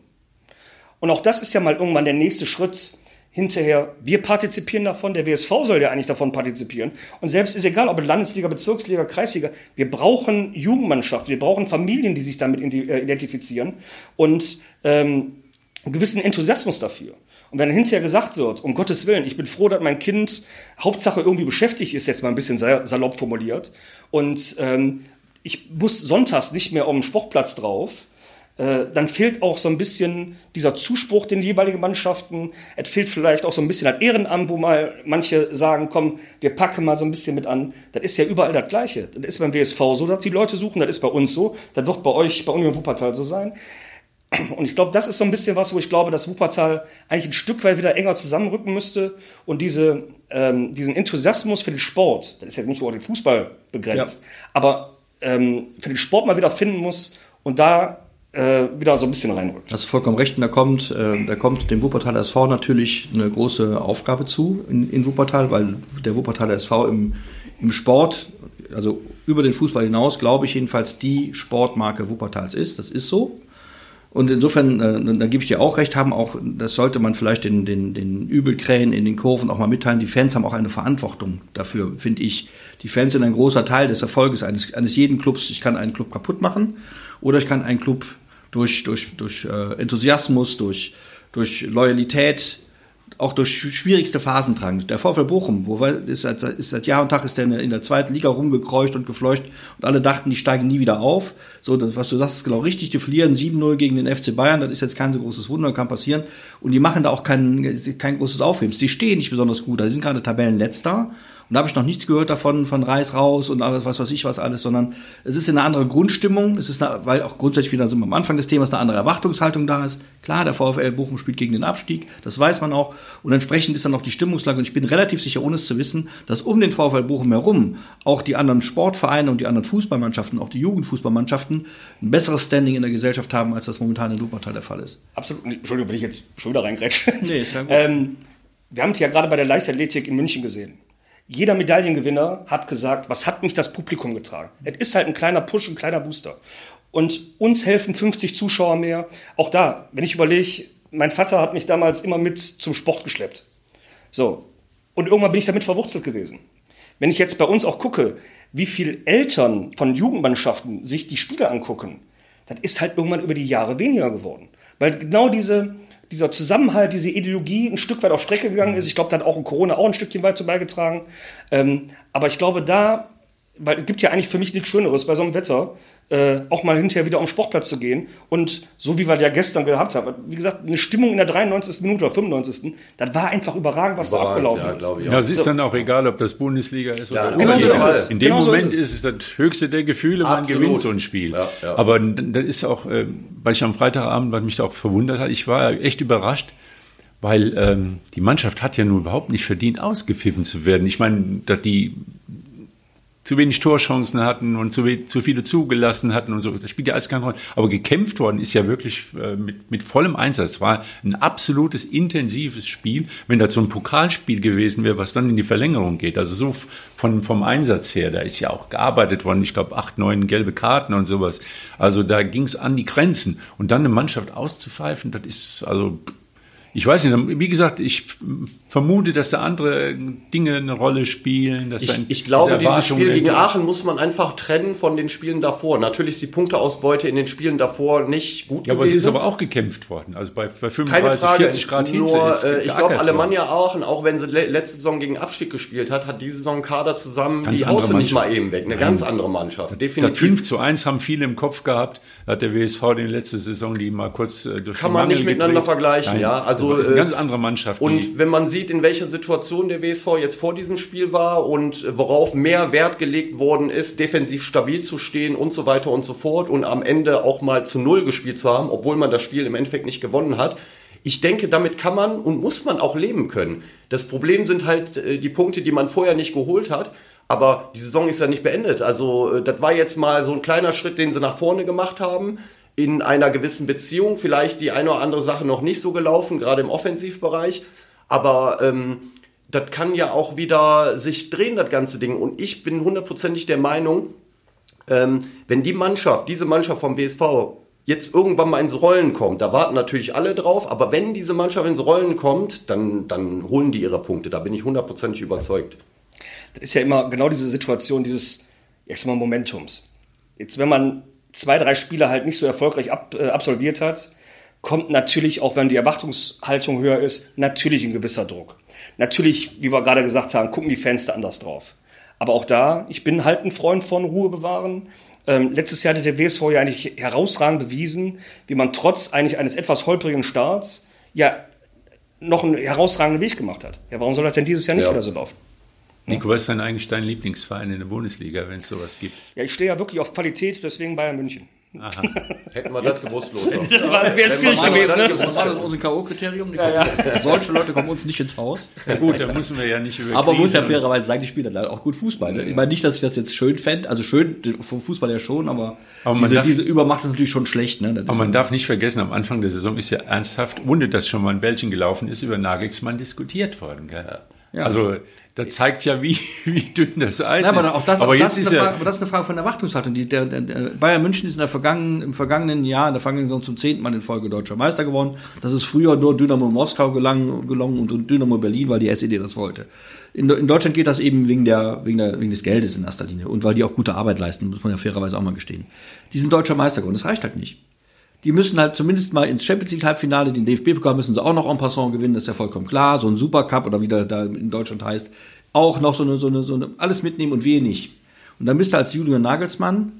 Und auch das ist ja mal irgendwann der nächste Schritt, hinterher, wir partizipieren davon, der WSV soll ja eigentlich davon partizipieren. Und selbst ist egal, ob Landesliga, Bezirksliga, Kreisliga, wir brauchen Jugendmannschaften, wir brauchen Familien, die sich damit äh, identifizieren und ähm, einen gewissen Enthusiasmus dafür. Und wenn hinterher gesagt wird, um Gottes Willen, ich bin froh, dass mein Kind Hauptsache irgendwie beschäftigt ist, jetzt mal ein bisschen salopp formuliert, und ähm, ich muss sonntags nicht mehr auf dem Sportplatz drauf, dann fehlt auch so ein bisschen dieser Zuspruch den jeweiligen Mannschaften. Es fehlt vielleicht auch so ein bisschen ein Ehrenamt, wo mal manche sagen, komm, wir packen mal so ein bisschen mit an. Das ist ja überall das Gleiche. Das ist beim WSV so, dass die Leute suchen, das ist bei uns so, das wird bei euch, bei Union Wuppertal so sein. Und ich glaube, das ist so ein bisschen was, wo ich glaube, dass Wuppertal eigentlich ein Stück weit wieder enger zusammenrücken müsste und diese, ähm, diesen Enthusiasmus für den Sport, das ist jetzt nicht nur den Fußball begrenzt, ja. aber ähm, für den Sport mal wieder finden muss und da äh, wieder so ein bisschen reinrückt. Hast du vollkommen recht. Und da kommt, äh, da kommt dem Wuppertaler SV natürlich eine große Aufgabe zu in, in Wuppertal, weil der Wuppertaler SV im, im Sport, also über den Fußball hinaus, glaube ich jedenfalls, die Sportmarke Wuppertals ist. Das ist so. Und insofern, äh, da gebe ich dir auch recht, haben auch, das sollte man vielleicht den, den, den Übelkrähen in den Kurven auch mal mitteilen, die Fans haben auch eine Verantwortung dafür, finde ich. Die Fans sind ein großer Teil des Erfolges eines, eines jeden Clubs. Ich kann einen Club kaputt machen oder ich kann einen Club durch, durch, durch äh, Enthusiasmus, durch, durch Loyalität auch durch schwierigste Phasen tragen. Der VfL Bochum, wo ist seit, ist seit Jahr und Tag ist der in der zweiten Liga rumgekreucht und gefleucht und alle dachten, die steigen nie wieder auf. So, das, was du sagst, ist genau richtig. Die verlieren 7-0 gegen den FC Bayern, das ist jetzt kein so großes Wunder, kann passieren. Und die machen da auch kein, kein großes Aufhebens. Die stehen nicht besonders gut. Die sind gerade Tabellenletzter und da habe ich noch nichts gehört davon, von Reis raus und was weiß ich was alles, sondern es ist eine andere Grundstimmung. Es ist, eine, weil auch grundsätzlich wieder so am Anfang des Themas eine andere Erwartungshaltung da ist. Klar, der VfL Bochum spielt gegen den Abstieg, das weiß man auch. Und entsprechend ist dann auch die Stimmungslage. Und ich bin relativ sicher, ohne es zu wissen, dass um den VfL Bochum herum auch die anderen Sportvereine und die anderen Fußballmannschaften, auch die Jugendfußballmannschaften, ein besseres Standing in der Gesellschaft haben, als das momentan in Wuppertal der Fall ist. Absolut. Entschuldigung, wenn ich jetzt schon wieder reingrätsche. Nee, ist ja gut. Ähm, wir haben es ja gerade bei der Leichtathletik in München gesehen jeder Medaillengewinner hat gesagt, was hat mich das Publikum getragen? Es ist halt ein kleiner Push, ein kleiner Booster. Und uns helfen 50 Zuschauer mehr. Auch da, wenn ich überlege, mein Vater hat mich damals immer mit zum Sport geschleppt. So. Und irgendwann bin ich damit verwurzelt gewesen. Wenn ich jetzt bei uns auch gucke, wie viele Eltern von Jugendmannschaften sich die Spiele angucken, das ist halt irgendwann über die Jahre weniger geworden. Weil genau diese, dieser Zusammenhalt, diese Ideologie ein Stück weit auf Strecke gegangen ist. Ich glaube, da hat auch Corona auch ein Stückchen weit zu beigetragen. Ähm, aber ich glaube, da, weil es gibt ja eigentlich für mich nichts Schöneres bei so einem Wetter, äh, auch mal hinterher wieder am Sportplatz zu gehen. Und so wie wir ja gestern gehabt haben, wie gesagt, eine Stimmung in der 93. Minute oder 95. Das war einfach überragend, was überragend, da abgelaufen ja, ist. Ja, es ist so. dann auch egal, ob das Bundesliga ist ja, oder genau so ist es. In dem genau Moment so ist, es. ist es das höchste der Gefühle, man Absolut. gewinnt so ein Spiel. Ja, ja. Aber das ist auch, äh, weil ich am Freitagabend, was mich da auch verwundert hat, ich war echt überrascht, weil ähm, die Mannschaft hat ja nun überhaupt nicht verdient, ausgepfiffen zu werden. Ich meine, dass die zu wenig Torchancen hatten und zu, zu viele zugelassen hatten und so. Das spielt ja alles keine Rolle. Aber gekämpft worden ist ja wirklich äh, mit, mit vollem Einsatz. Es war ein absolutes intensives Spiel. Wenn das so ein Pokalspiel gewesen wäre, was dann in die Verlängerung geht, also so von, vom Einsatz her, da ist ja auch gearbeitet worden. Ich glaube, acht, neun gelbe Karten und sowas. Also da ging es an die Grenzen. Und dann eine Mannschaft auszupfeifen, das ist also ich weiß nicht, wie gesagt, ich vermute, dass da andere Dinge eine Rolle spielen. Dass ich, ich glaube, dieses Spiel gegen Aachen muss man einfach trennen von den Spielen davor. Natürlich ist die Punkteausbeute in den Spielen davor nicht gut ja, gewesen. aber es ist aber auch gekämpft worden. Also bei, bei 35, Frage, 40 Grad Hitze nur, ist äh, Ich glaube, Alemannia Aachen, auch wenn sie letzte Saison gegen Abstieg gespielt hat, hat diese Saison Kader zusammen die Außen nicht mal eben weg. Eine Nein. ganz andere Mannschaft. Definitiv. Das 5 zu 1 haben viele im Kopf gehabt. Hat der WSV in letzte Saison die mal kurz äh, durch Kann man nicht miteinander vergleichen, Nein. ja. Also, das ist eine äh, ganz andere Mannschaft. Und wenn man sieht, in welcher Situation der WSV jetzt vor diesem Spiel war und worauf mehr Wert gelegt worden ist, defensiv stabil zu stehen und so weiter und so fort und am Ende auch mal zu Null gespielt zu haben, obwohl man das Spiel im Endeffekt nicht gewonnen hat. Ich denke, damit kann man und muss man auch leben können. Das Problem sind halt äh, die Punkte, die man vorher nicht geholt hat. Aber die Saison ist ja nicht beendet. Also äh, das war jetzt mal so ein kleiner Schritt, den sie nach vorne gemacht haben in einer gewissen Beziehung. Vielleicht die eine oder andere Sache noch nicht so gelaufen, gerade im Offensivbereich. Aber ähm, das kann ja auch wieder sich drehen, das ganze Ding. Und ich bin hundertprozentig der Meinung, ähm, wenn die Mannschaft, diese Mannschaft vom WSV jetzt irgendwann mal ins Rollen kommt, da warten natürlich alle drauf, aber wenn diese Mannschaft ins Rollen kommt, dann, dann holen die ihre Punkte. Da bin ich hundertprozentig überzeugt. Das ist ja immer genau diese Situation dieses, jetzt mal Momentums. Jetzt, wenn man zwei, drei Spiele halt nicht so erfolgreich ab, äh, absolviert hat, kommt natürlich, auch wenn die Erwartungshaltung höher ist, natürlich ein gewisser Druck. Natürlich, wie wir gerade gesagt haben, gucken die Fans da anders drauf. Aber auch da, ich bin halt ein Freund von Ruhe bewahren. Ähm, letztes Jahr hat der WSV ja eigentlich herausragend bewiesen, wie man trotz eigentlich eines etwas holprigen Starts ja noch einen herausragenden Weg gemacht hat. Ja, warum soll das denn dieses Jahr nicht ja. wieder so laufen? Nico, was ist denn eigentlich dein Lieblingsverein in der Bundesliga, wenn es sowas gibt? Ja, ich stehe ja wirklich auf Qualität, deswegen Bayern München. Aha. Hätten wir das gewusst, Lothar. Das war- wäre schwierig gewesen, ne? Das war unser K.O.-Kriterium. Solche Leute kommen uns nicht ins Haus. Gut, da müssen wir ja nicht über Aber man muss ja fairerweise sagen, die spielen dann auch gut Fußball. Ne? Ich meine nicht, dass ich das jetzt schön fände. Also schön vom Fußball ja schon, aber, Aber diese, darf- diese Übermacht ist natürlich schon schlecht. Ne? Aber man darf nicht vergessen, am Anfang der Saison ist ja ernsthaft, ohne dass schon mal ein Bällchen gelaufen ist, über Nagelsmann diskutiert worden. Gell? Ja. Also das zeigt ja, wie, wie dünn das Eis Ja, ist. aber auch das, aber auch jetzt das, ist ja, Frage, aber das ist eine Frage von Erwartungshaltung. Die, der, der, der Bayern München ist in der vergangenen, im vergangenen Jahr, in der vergangenen Saison zum zehnten Mal in Folge deutscher Meister geworden. Das ist früher nur Dynamo Moskau gelang, gelungen und Dynamo Berlin, weil die SED das wollte. In, in Deutschland geht das eben wegen, der, wegen, der, wegen des Geldes in erster Linie und weil die auch gute Arbeit leisten, muss man ja fairerweise auch mal gestehen. Die sind deutscher Meister geworden, das reicht halt nicht. Die müssen halt zumindest mal ins Champions League Halbfinale, den DFB-Pokal müssen sie auch noch en passant gewinnen, das ist ja vollkommen klar. So ein Supercup oder wie der da in Deutschland heißt, auch noch so eine, so eine, so eine, alles mitnehmen und wenig. Und dann bist du als Julian Nagelsmann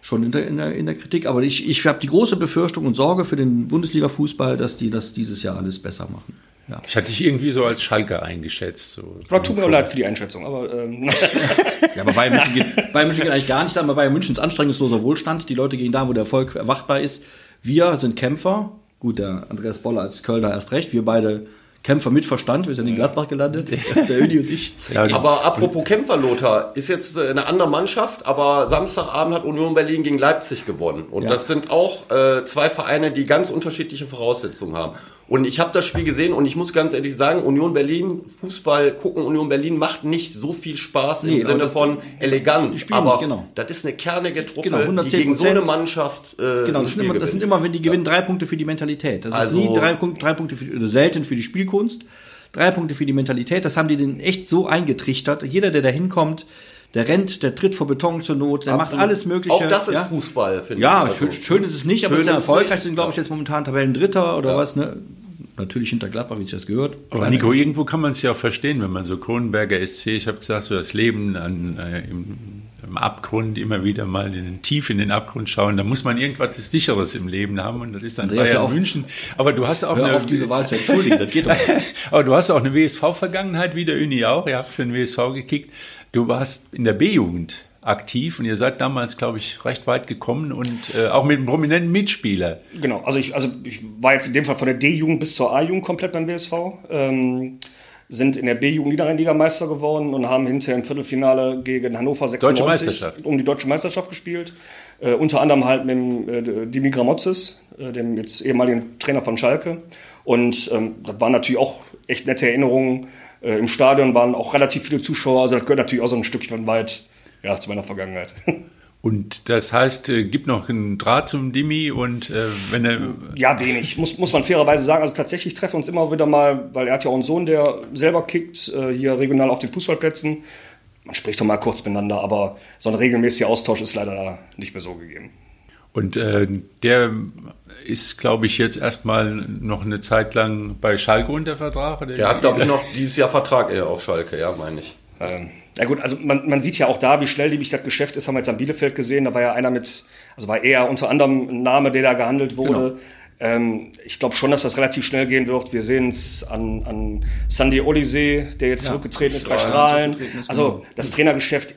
schon in der, in der, in der Kritik, aber ich, ich habe die große Befürchtung und Sorge für den Bundesliga-Fußball, dass die das dieses Jahr alles besser machen. Ja. ich hatte dich irgendwie so als Schalker eingeschätzt. So. Aber tut mir auch leid für die Einschätzung, aber ähm, Ja, aber Bayern München, geht, Bayern München geht eigentlich gar nicht, aber Bayern München ist anstrengungsloser Wohlstand. Die Leute gehen da, wo der Erfolg erwartbar ist. Wir sind Kämpfer. Gut, der Andreas Boller als Kölner erst recht. Wir beide Kämpfer mit Verstand. Wir sind in Gladbach gelandet. Der Ödi und ich. Ja, Aber apropos Kämpfer, Lothar, ist jetzt äh, eine andere Mannschaft, aber Samstagabend hat Union Berlin gegen Leipzig gewonnen. Und Ja. das sind auch äh, zwei Vereine, die ganz unterschiedliche Voraussetzungen haben. Und ich habe das Spiel gesehen und ich muss ganz ehrlich sagen, Union Berlin, Fußball gucken, Union Berlin macht nicht so viel Spaß Nee, im Sinne von Eleganz. Aber nicht, genau. das ist eine kernige Truppe, Genau, die gegen so eine 110%. Mannschaft äh, Genau, ein das sind, Spiel immer, das sind immer, wenn die gewinnen, drei Punkte für die Mentalität. Das Also- ist nie drei, Punkte, drei Punkte für, oder selten für die Spielkunst. Drei Punkte für die Mentalität. Das haben die den echt so eingetrichtert. Jeder, der da hinkommt, der rennt, der tritt vor Beton zur Not, der macht Absolut. alles Mögliche. Auch das ist ja? Fußball, finde Ja, ich. schön, Also, schön ist es nicht, aber schön es ist ja erfolgreich. sind, glaube ich, Ja. jetzt momentan Tabellendritter oder was, ne? Natürlich hinter Gladbach, wie ich das gehört. Aber Nico, irgendwo kann man es ja auch verstehen, wenn man so Kronenberger SC, ich habe gesagt, so das Leben an, äh, im, im Abgrund, immer wieder mal in den, tief in den Abgrund schauen, da muss man irgendwas Sicheres im Leben haben und das ist dann Andreas, Bayern auf. München. Aber du hast auch Hör eine, auf, diese Wahl zu entschuldigen, das geht doch aber du hast auch eine WSV-Vergangenheit, wie der Uni auch. Ihr habt für den WSV gekickt. Du warst in der B-Jugend aktiv und ihr seid damals, glaube ich, recht weit gekommen und äh, auch mit einem prominenten Mitspieler. Genau, also ich, also ich war jetzt in dem Fall von der D-Jugend bis zur A-Jugend komplett beim BSV. Ähm, sind in der B-Jugend Niederrhein-Ligameister geworden und haben hinterher im Viertelfinale gegen Hannover 96 Meisterschaft. um die deutsche Meisterschaft gespielt. Äh, unter anderem halt mit dem, äh, Dimi Gramotzes, äh, dem jetzt ehemaligen Trainer von Schalke. Und ähm, das waren natürlich auch echt nette Erinnerungen. Äh, Im Stadion waren auch relativ viele Zuschauer, also das gehört natürlich auch so ein Stückchen weit ja, zu meiner Vergangenheit. Und das heißt, äh, gibt noch einen Draht zum Dimi und äh, wenn er Ja, wenig, muss, muss man fairerweise sagen. Also tatsächlich treffen wir uns immer wieder mal, weil er hat ja auch einen Sohn, der selber kickt, äh, hier regional auf den Fußballplätzen. Man spricht doch mal kurz miteinander, aber so ein regelmäßiger Austausch ist leider da nicht mehr so gegeben. Und äh, der ist, glaube ich, jetzt erstmal noch eine Zeit lang bei Schalke unter Vertrag. Oder Der hat, glaube ich, noch dieses Jahr Vertrag äh, auf Schalke, ja, meine ich. Ähm, ja gut, also man, man sieht ja auch da, wie schnelllebig das Geschäft ist, haben wir jetzt am Bielefeld gesehen. Da war ja einer mit, also war er unter anderem ein Name, der da gehandelt wurde. Ähm, ich glaube schon, dass das relativ schnell gehen wird. Wir sehen es an, an Sandy Olise, der jetzt zurückgetreten ist bei Strahlen. ist, Also genau. das Trainergeschäft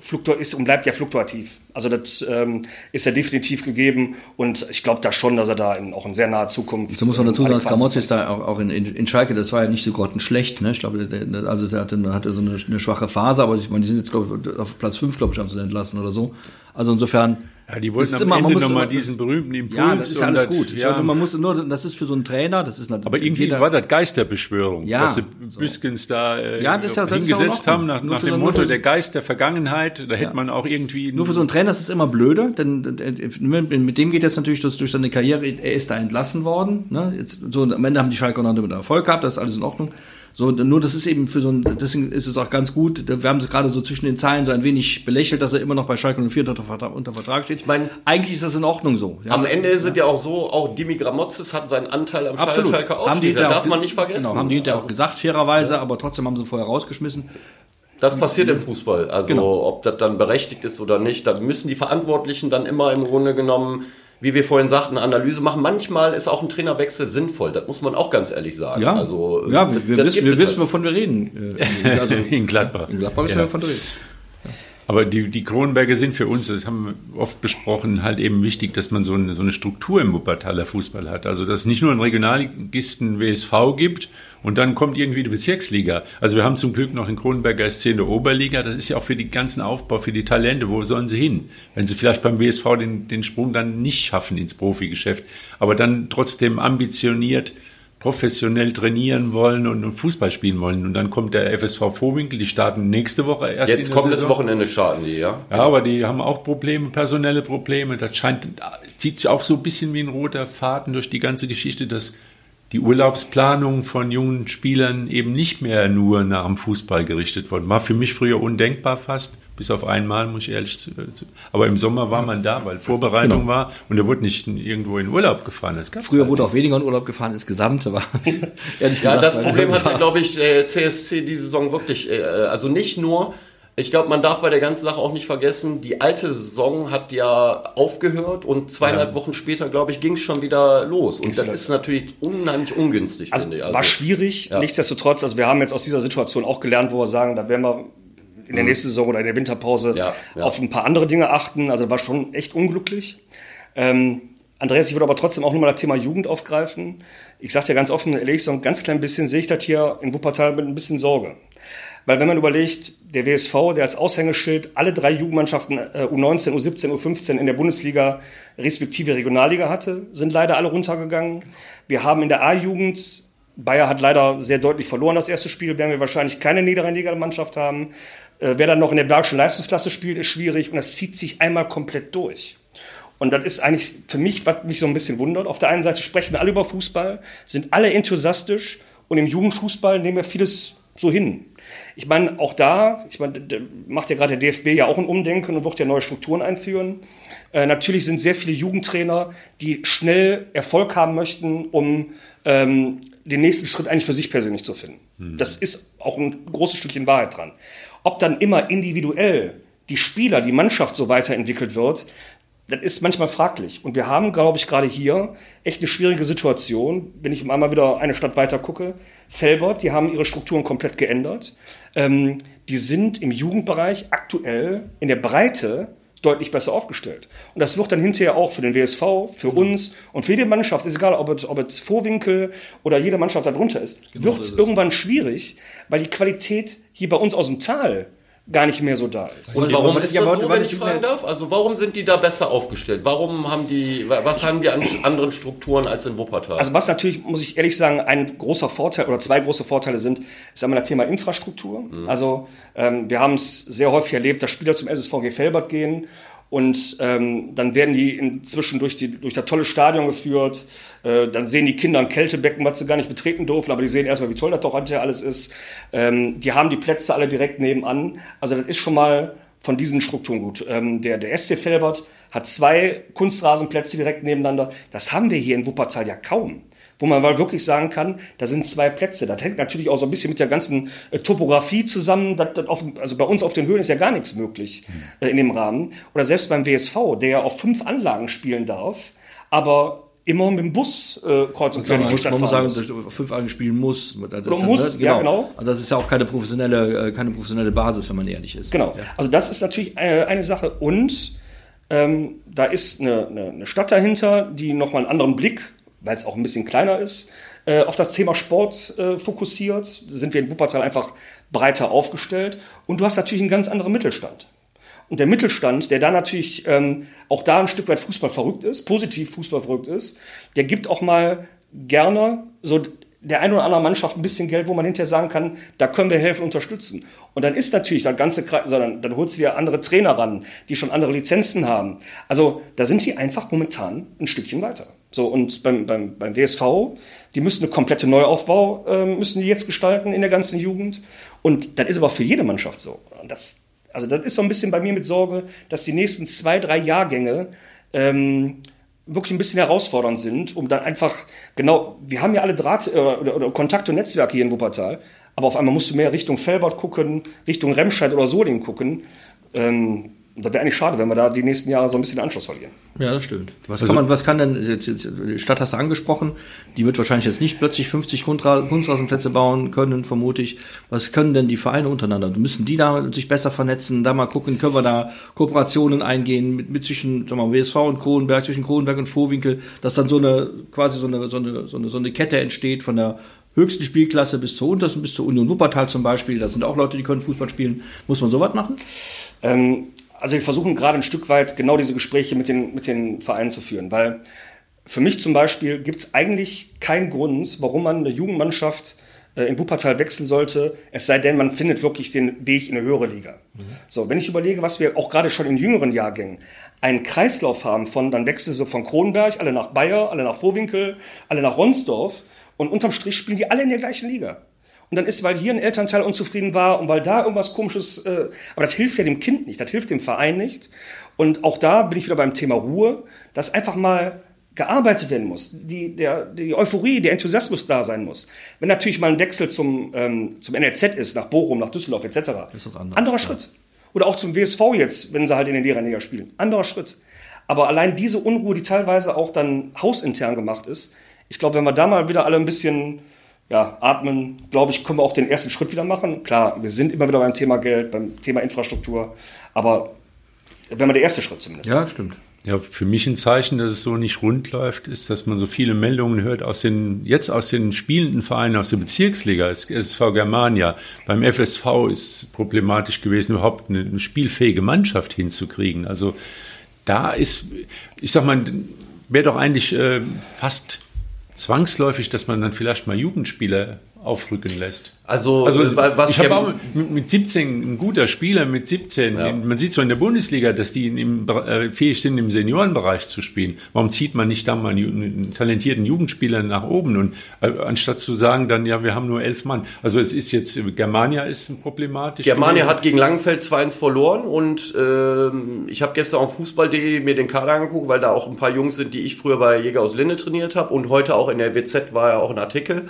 fluktu ist und bleibt ja fluktuativ. Also das ähm, ist ja definitiv gegeben und ich glaube da schon, dass er da in, auch in sehr naher Zukunft. Da muss man dazu sagen, dass ist da auch, auch in, in, in Schalke, das war ja nicht so grottenschlecht. Ne? Ich glaube, also der hatte, hatte so eine, eine schwache Phase, aber ich meine, die sind jetzt, glaube ich, auf Platz 5, glaube ich, haben sie entlassen oder so. Also insofern. Ja, die wollten ist am immer- Ende nochmal diesen berühmten Impuls. Ja, das ist ja alles gut. Ja, glaube, man muss nur, das ist für so einen Trainer, das ist aber irgendwie jeder- war das Geisterbeschwörung, Ja, dass sie so. Büskens da äh, Ja, das ist ja- das ist auch hingesetzt in haben nach, nach dem so- Motto, der Geist der Vergangenheit. Da hätte man auch irgendwie... Nur für so einen Trainer ist es immer blöde, denn mit dem geht jetzt natürlich das durch seine Karriere, er ist da entlassen worden. Ne? Jetzt, so, am Ende haben die Schalke noch damit Erfolg gehabt, das ist alles in Ordnung. So, nur das ist eben für so ein, deswegen ist es auch ganz gut, wir haben es gerade so zwischen den Zeilen so ein wenig belächelt, dass er immer noch bei Schalke 04 unter unter Vertrag steht. Ich mein- eigentlich ist das in Ordnung so. Ja, Am Ende ist es ja auch so, auch Dimi Gramotzes hat seinen Anteil am Absolut. Schalke Haben Das darf auch- man nicht vergessen. Genau, haben die hinterher auch gesagt, fairerweise, aber trotzdem haben sie vorher rausgeschmissen. Das passiert im Fußball. Also Genau. ob das dann berechtigt ist oder nicht, da müssen die Verantwortlichen dann immer im Grunde genommen, wie wir vorhin sagten, eine Analyse machen. Manchmal ist auch ein Trainerwechsel sinnvoll. Das muss man auch ganz ehrlich sagen. Ja, also, ja das- wir, wir das wir es wissen, halt. wovon wir reden. Äh, Also, in Gladbach. in Gladbach wissen Ja. wir, wovon wir reden. Aber die, die Kronenberger sind für uns, das haben wir oft besprochen, halt eben wichtig, dass man so eine, so eine Struktur im Wuppertaler Fußball hat. Also, dass es nicht nur einen Regionalligisten WSV gibt und dann kommt irgendwie die Bezirksliga. Also, wir haben zum Glück noch in Kronenberger SC in der Oberliga. Das ist ja auch für die ganzen Aufbau, für die Talente. Wo sollen sie hin? Wenn sie vielleicht beim WSV den, den Sprung dann nicht schaffen ins Profigeschäft, aber dann trotzdem ambitioniert professionell trainieren wollen und Fußball spielen wollen. Und dann kommt der FSV Vorwinkel, die starten nächste Woche erst. Jetzt kommt das Wochenende starten die, ja? Ja, aber die haben auch Probleme, personelle Probleme. Das scheint, zieht sich auch so ein bisschen wie ein roter Faden durch die ganze Geschichte, dass die Urlaubsplanung von jungen Spielern eben nicht mehr nur nach dem Fußball gerichtet worden. War für mich früher undenkbar fast, bis auf einmal, muss ich ehrlich zu. Aber im Sommer war man da, weil Vorbereitung genau. war und er wurde nicht irgendwo in Urlaub gefahren. Das früher halt wurde auch weniger in Urlaub gefahren, insgesamt war. ehrlich ja, gesagt, das Problem hatte, glaube ich, CSC die Saison wirklich, äh, also nicht nur ich glaube, man darf bei der ganzen Sache auch nicht vergessen, die alte Saison hat ja aufgehört und zweieinhalb ja. Wochen später, glaube ich, ging es schon wieder los. Und das ist natürlich unheimlich ungünstig, also, finde ich. Also, war schwierig, ja. nichtsdestotrotz. Also wir haben jetzt aus dieser Situation auch gelernt, wo wir sagen, da werden wir in der mhm. nächsten Saison oder in der Winterpause ja, auf ein paar andere Dinge achten. Also war schon echt unglücklich. Ähm, Andreas, ich würde aber trotzdem auch nochmal das Thema Jugend aufgreifen. Ich sage dir ganz offen, ehrlich, so ein ganz klein bisschen sehe ich das hier in Wuppertal mit ein bisschen Sorge. Weil wenn man überlegt, der WSV, der als Aushängeschild alle drei Jugendmannschaften äh, U19, U17, U15 in der Bundesliga respektive Regionalliga hatte, sind leider alle runtergegangen. Wir haben in der A-Jugend, Bayer hat leider sehr deutlich verloren das erste Spiel, werden wir wahrscheinlich keine niedere Mannschaft haben. Äh, wer dann noch in der Bergischen Leistungsklasse spielt, ist schwierig und das zieht sich einmal komplett durch. Und das ist eigentlich für mich, was mich so ein bisschen wundert. Auf der einen Seite sprechen alle über Fußball, sind alle enthusiastisch und im Jugendfußball nehmen wir vieles so hin. Ich meine, auch da, ich meine, macht ja gerade der DFB ja auch ein Umdenken und wird ja neue Strukturen einführen. Äh, natürlich sind sehr viele Jugendtrainer, die schnell Erfolg haben möchten, um ähm, den nächsten Schritt eigentlich für sich persönlich zu finden. Mhm. Das ist auch ein großes Stückchen Wahrheit dran. Ob dann immer individuell die Spieler, die Mannschaft so weiterentwickelt wird, das ist manchmal fraglich. Und wir haben, glaube ich, gerade hier echt eine schwierige Situation, wenn ich einmal wieder eine Stadt weiter gucke. Felbert, die haben ihre Strukturen komplett geändert. Ähm, die sind im Jugendbereich aktuell in der Breite deutlich besser aufgestellt. Und das wird dann hinterher auch für den WSV, für mhm. uns und für jede Mannschaft, ist egal, ob es, ob es Vorwinkel oder jede Mannschaft darunter ist, genau wird es irgendwann schwierig, weil die Qualität hier bei uns aus dem Tal gar nicht mehr so da ist. Und warum ist das so, wenn ich fragen darf? Also warum sind die da besser aufgestellt? Warum haben die, was haben die an anderen Strukturen als in Wuppertal? Also was natürlich, muss ich ehrlich sagen, ein großer Vorteil oder zwei große Vorteile sind, ist einmal das Thema Infrastruktur. Mhm. Also ähm, wir haben es sehr häufig erlebt, dass Spieler zum SSVG Felbert gehen und ähm, dann werden die inzwischen durch, die, durch das tolle Stadion geführt. Äh, dann sehen die Kinder ein Kältebecken, was sie gar nicht betreten durften, aber die sehen erstmal, wie toll das doch hinterher alles ist. Ähm, die haben die Plätze alle direkt nebenan. Also das ist schon mal von diesen Strukturen gut. Ähm, der, der SC Felbert hat zwei Kunstrasenplätze direkt nebeneinander. Das haben wir hier in Wuppertal ja kaum wo man mal wirklich sagen kann, da sind zwei Plätze. Das hängt natürlich auch so ein bisschen mit der ganzen äh, Topografie zusammen. Das, das auf, also bei uns auf den Höhen ist ja gar nichts möglich äh, in dem Rahmen. Oder selbst beim WSV, der ja auf fünf Anlagen spielen darf, aber immer mit dem Bus äh, kreuz und quer durch die Stadt fahren sagen, muss. Dass fünf Anlagen spielen muss. Das, Oder muss, ne? genau. ja genau. Also das ist ja auch keine professionelle, äh, keine professionelle Basis, wenn man ehrlich ist. Genau. Ja. Also das ist natürlich eine, eine Sache. Und ähm, da ist eine, eine, eine Stadt dahinter, die nochmal einen anderen Blick weil es auch ein bisschen kleiner ist, äh, auf das Thema Sport äh, fokussiert. Sind wir in Wuppertal einfach breiter aufgestellt. Und du hast natürlich einen ganz anderen Mittelstand. Und der Mittelstand, der da natürlich ähm, auch da ein Stück weit Fußball verrückt ist, positiv Fußball verrückt ist, der gibt auch mal gerne so der ein oder andere Mannschaft ein bisschen Geld, wo man hinterher sagen kann, da können wir helfen, unterstützen. Und dann ist natürlich das ganze sondern dann holst du dir andere Trainer ran, die schon andere Lizenzen haben. Also da sind die einfach momentan ein Stückchen weiter. So, und beim, beim, beim WSV, die müssen eine komplette Neuaufbau, äh, müssen die jetzt gestalten in der ganzen Jugend. Und das ist aber für jede Mannschaft so. Und das, also das ist so ein bisschen bei mir mit Sorge, dass die nächsten zwei, drei Jahrgänge ähm, wirklich ein bisschen herausfordernd sind, um dann einfach, genau, wir haben ja alle Draht äh, oder, oder Kontakt und Netzwerke hier in Wuppertal, aber auf einmal musst du mehr Richtung Felbert gucken, Richtung Remscheid oder Solingen gucken. Ähm, Und das wäre eigentlich schade, wenn wir da die nächsten Jahre so ein bisschen den Anschluss verlieren. Ja, das stimmt. Was Also- kann man, was kann denn, jetzt, jetzt, die Stadt hast du angesprochen, die wird wahrscheinlich jetzt nicht plötzlich 50 Kuntra- Kunstrasenplätze bauen können, vermute ich. Was können denn die Vereine untereinander? Müssen die da sich besser vernetzen, da mal gucken, können wir da Kooperationen eingehen mit, mit zwischen, sagen wir mal, WSV und Kronenberg, zwischen Kronenberg und Vorwinkel, dass dann so eine, quasi so eine, so eine, so eine, so eine Kette entsteht von der höchsten Spielklasse bis zur untersten, bis zur Union Wuppertal zum Beispiel. Da sind auch Leute, die können Fußball spielen. Muss man sowas machen? Ähm, also wir versuchen gerade ein Stück weit genau diese Gespräche mit den, mit den Vereinen zu führen, weil für mich zum Beispiel gibt es eigentlich keinen Grund, warum man eine Jugendmannschaft äh, in Wuppertal wechseln sollte, es sei denn, man findet wirklich den Weg in eine höhere Liga. So, wenn ich überlege, was wir auch gerade schon in jüngeren Jahrgängen einen Kreislauf haben von, dann wechseln sie von Kronenberg, alle nach Bayer, alle nach Vorwinkel, alle nach Ronsdorf und unterm Strich spielen die alle in der gleichen Liga. Und dann ist, weil hier ein Elternteil unzufrieden war und weil da irgendwas komisches, äh, aber das hilft ja dem Kind nicht, das hilft dem Verein nicht. Und auch da bin ich wieder beim Thema Ruhe, dass einfach mal gearbeitet werden muss, die, der, die Euphorie, der Enthusiasmus da sein muss. Wenn natürlich mal ein Wechsel zum, ähm, zum NLZ ist, nach Bochum, nach Düsseldorf etc., ist was anderes, anderer ja. Schritt. Oder auch zum WSV jetzt, wenn sie halt in den Lehrerliga spielen. Anderer Schritt. Aber allein diese Unruhe, die teilweise auch dann hausintern gemacht ist, ich glaube, wenn wir da mal wieder alle ein bisschen ja, atmen, glaube ich, können wir auch den ersten Schritt wieder machen. Klar, wir sind immer wieder beim Thema Geld, beim Thema Infrastruktur, aber wenn man der erste Schritt zumindest. Ja, stimmt. Ja, für mich ein Zeichen, dass es so nicht rund läuft, ist, dass man so viele Meldungen hört aus den, jetzt aus den spielenden Vereinen aus der Bezirksliga, SSV Germania. Beim FSV ist es problematisch gewesen, überhaupt eine, eine spielfähige Mannschaft hinzukriegen. Also da ist, ich sag mal, wäre doch eigentlich äh, fast zwangsläufig, dass man dann vielleicht mal Jugendspieler aufrücken lässt. Also, Also, äh, was ich habe auch mit, mit 17 ein guter Spieler mit 17. Ja. Man sieht so in der Bundesliga, dass die im, äh, fähig sind, im Seniorenbereich zu spielen. Warum zieht man nicht da mal einen, talentierten Jugendspieler nach oben und äh, anstatt zu sagen, dann ja, wir haben nur elf Mann. Also es ist jetzt Germania ist problematisch. Germania gewesen. hat gegen Langenfeld 2-1 verloren und ähm, ich habe gestern auf Fußball.de mir den Kader angeguckt, weil da auch ein paar Jungs sind, die ich früher bei Jäger aus Linde trainiert habe und heute auch in der WZ war ja auch ein Artikel.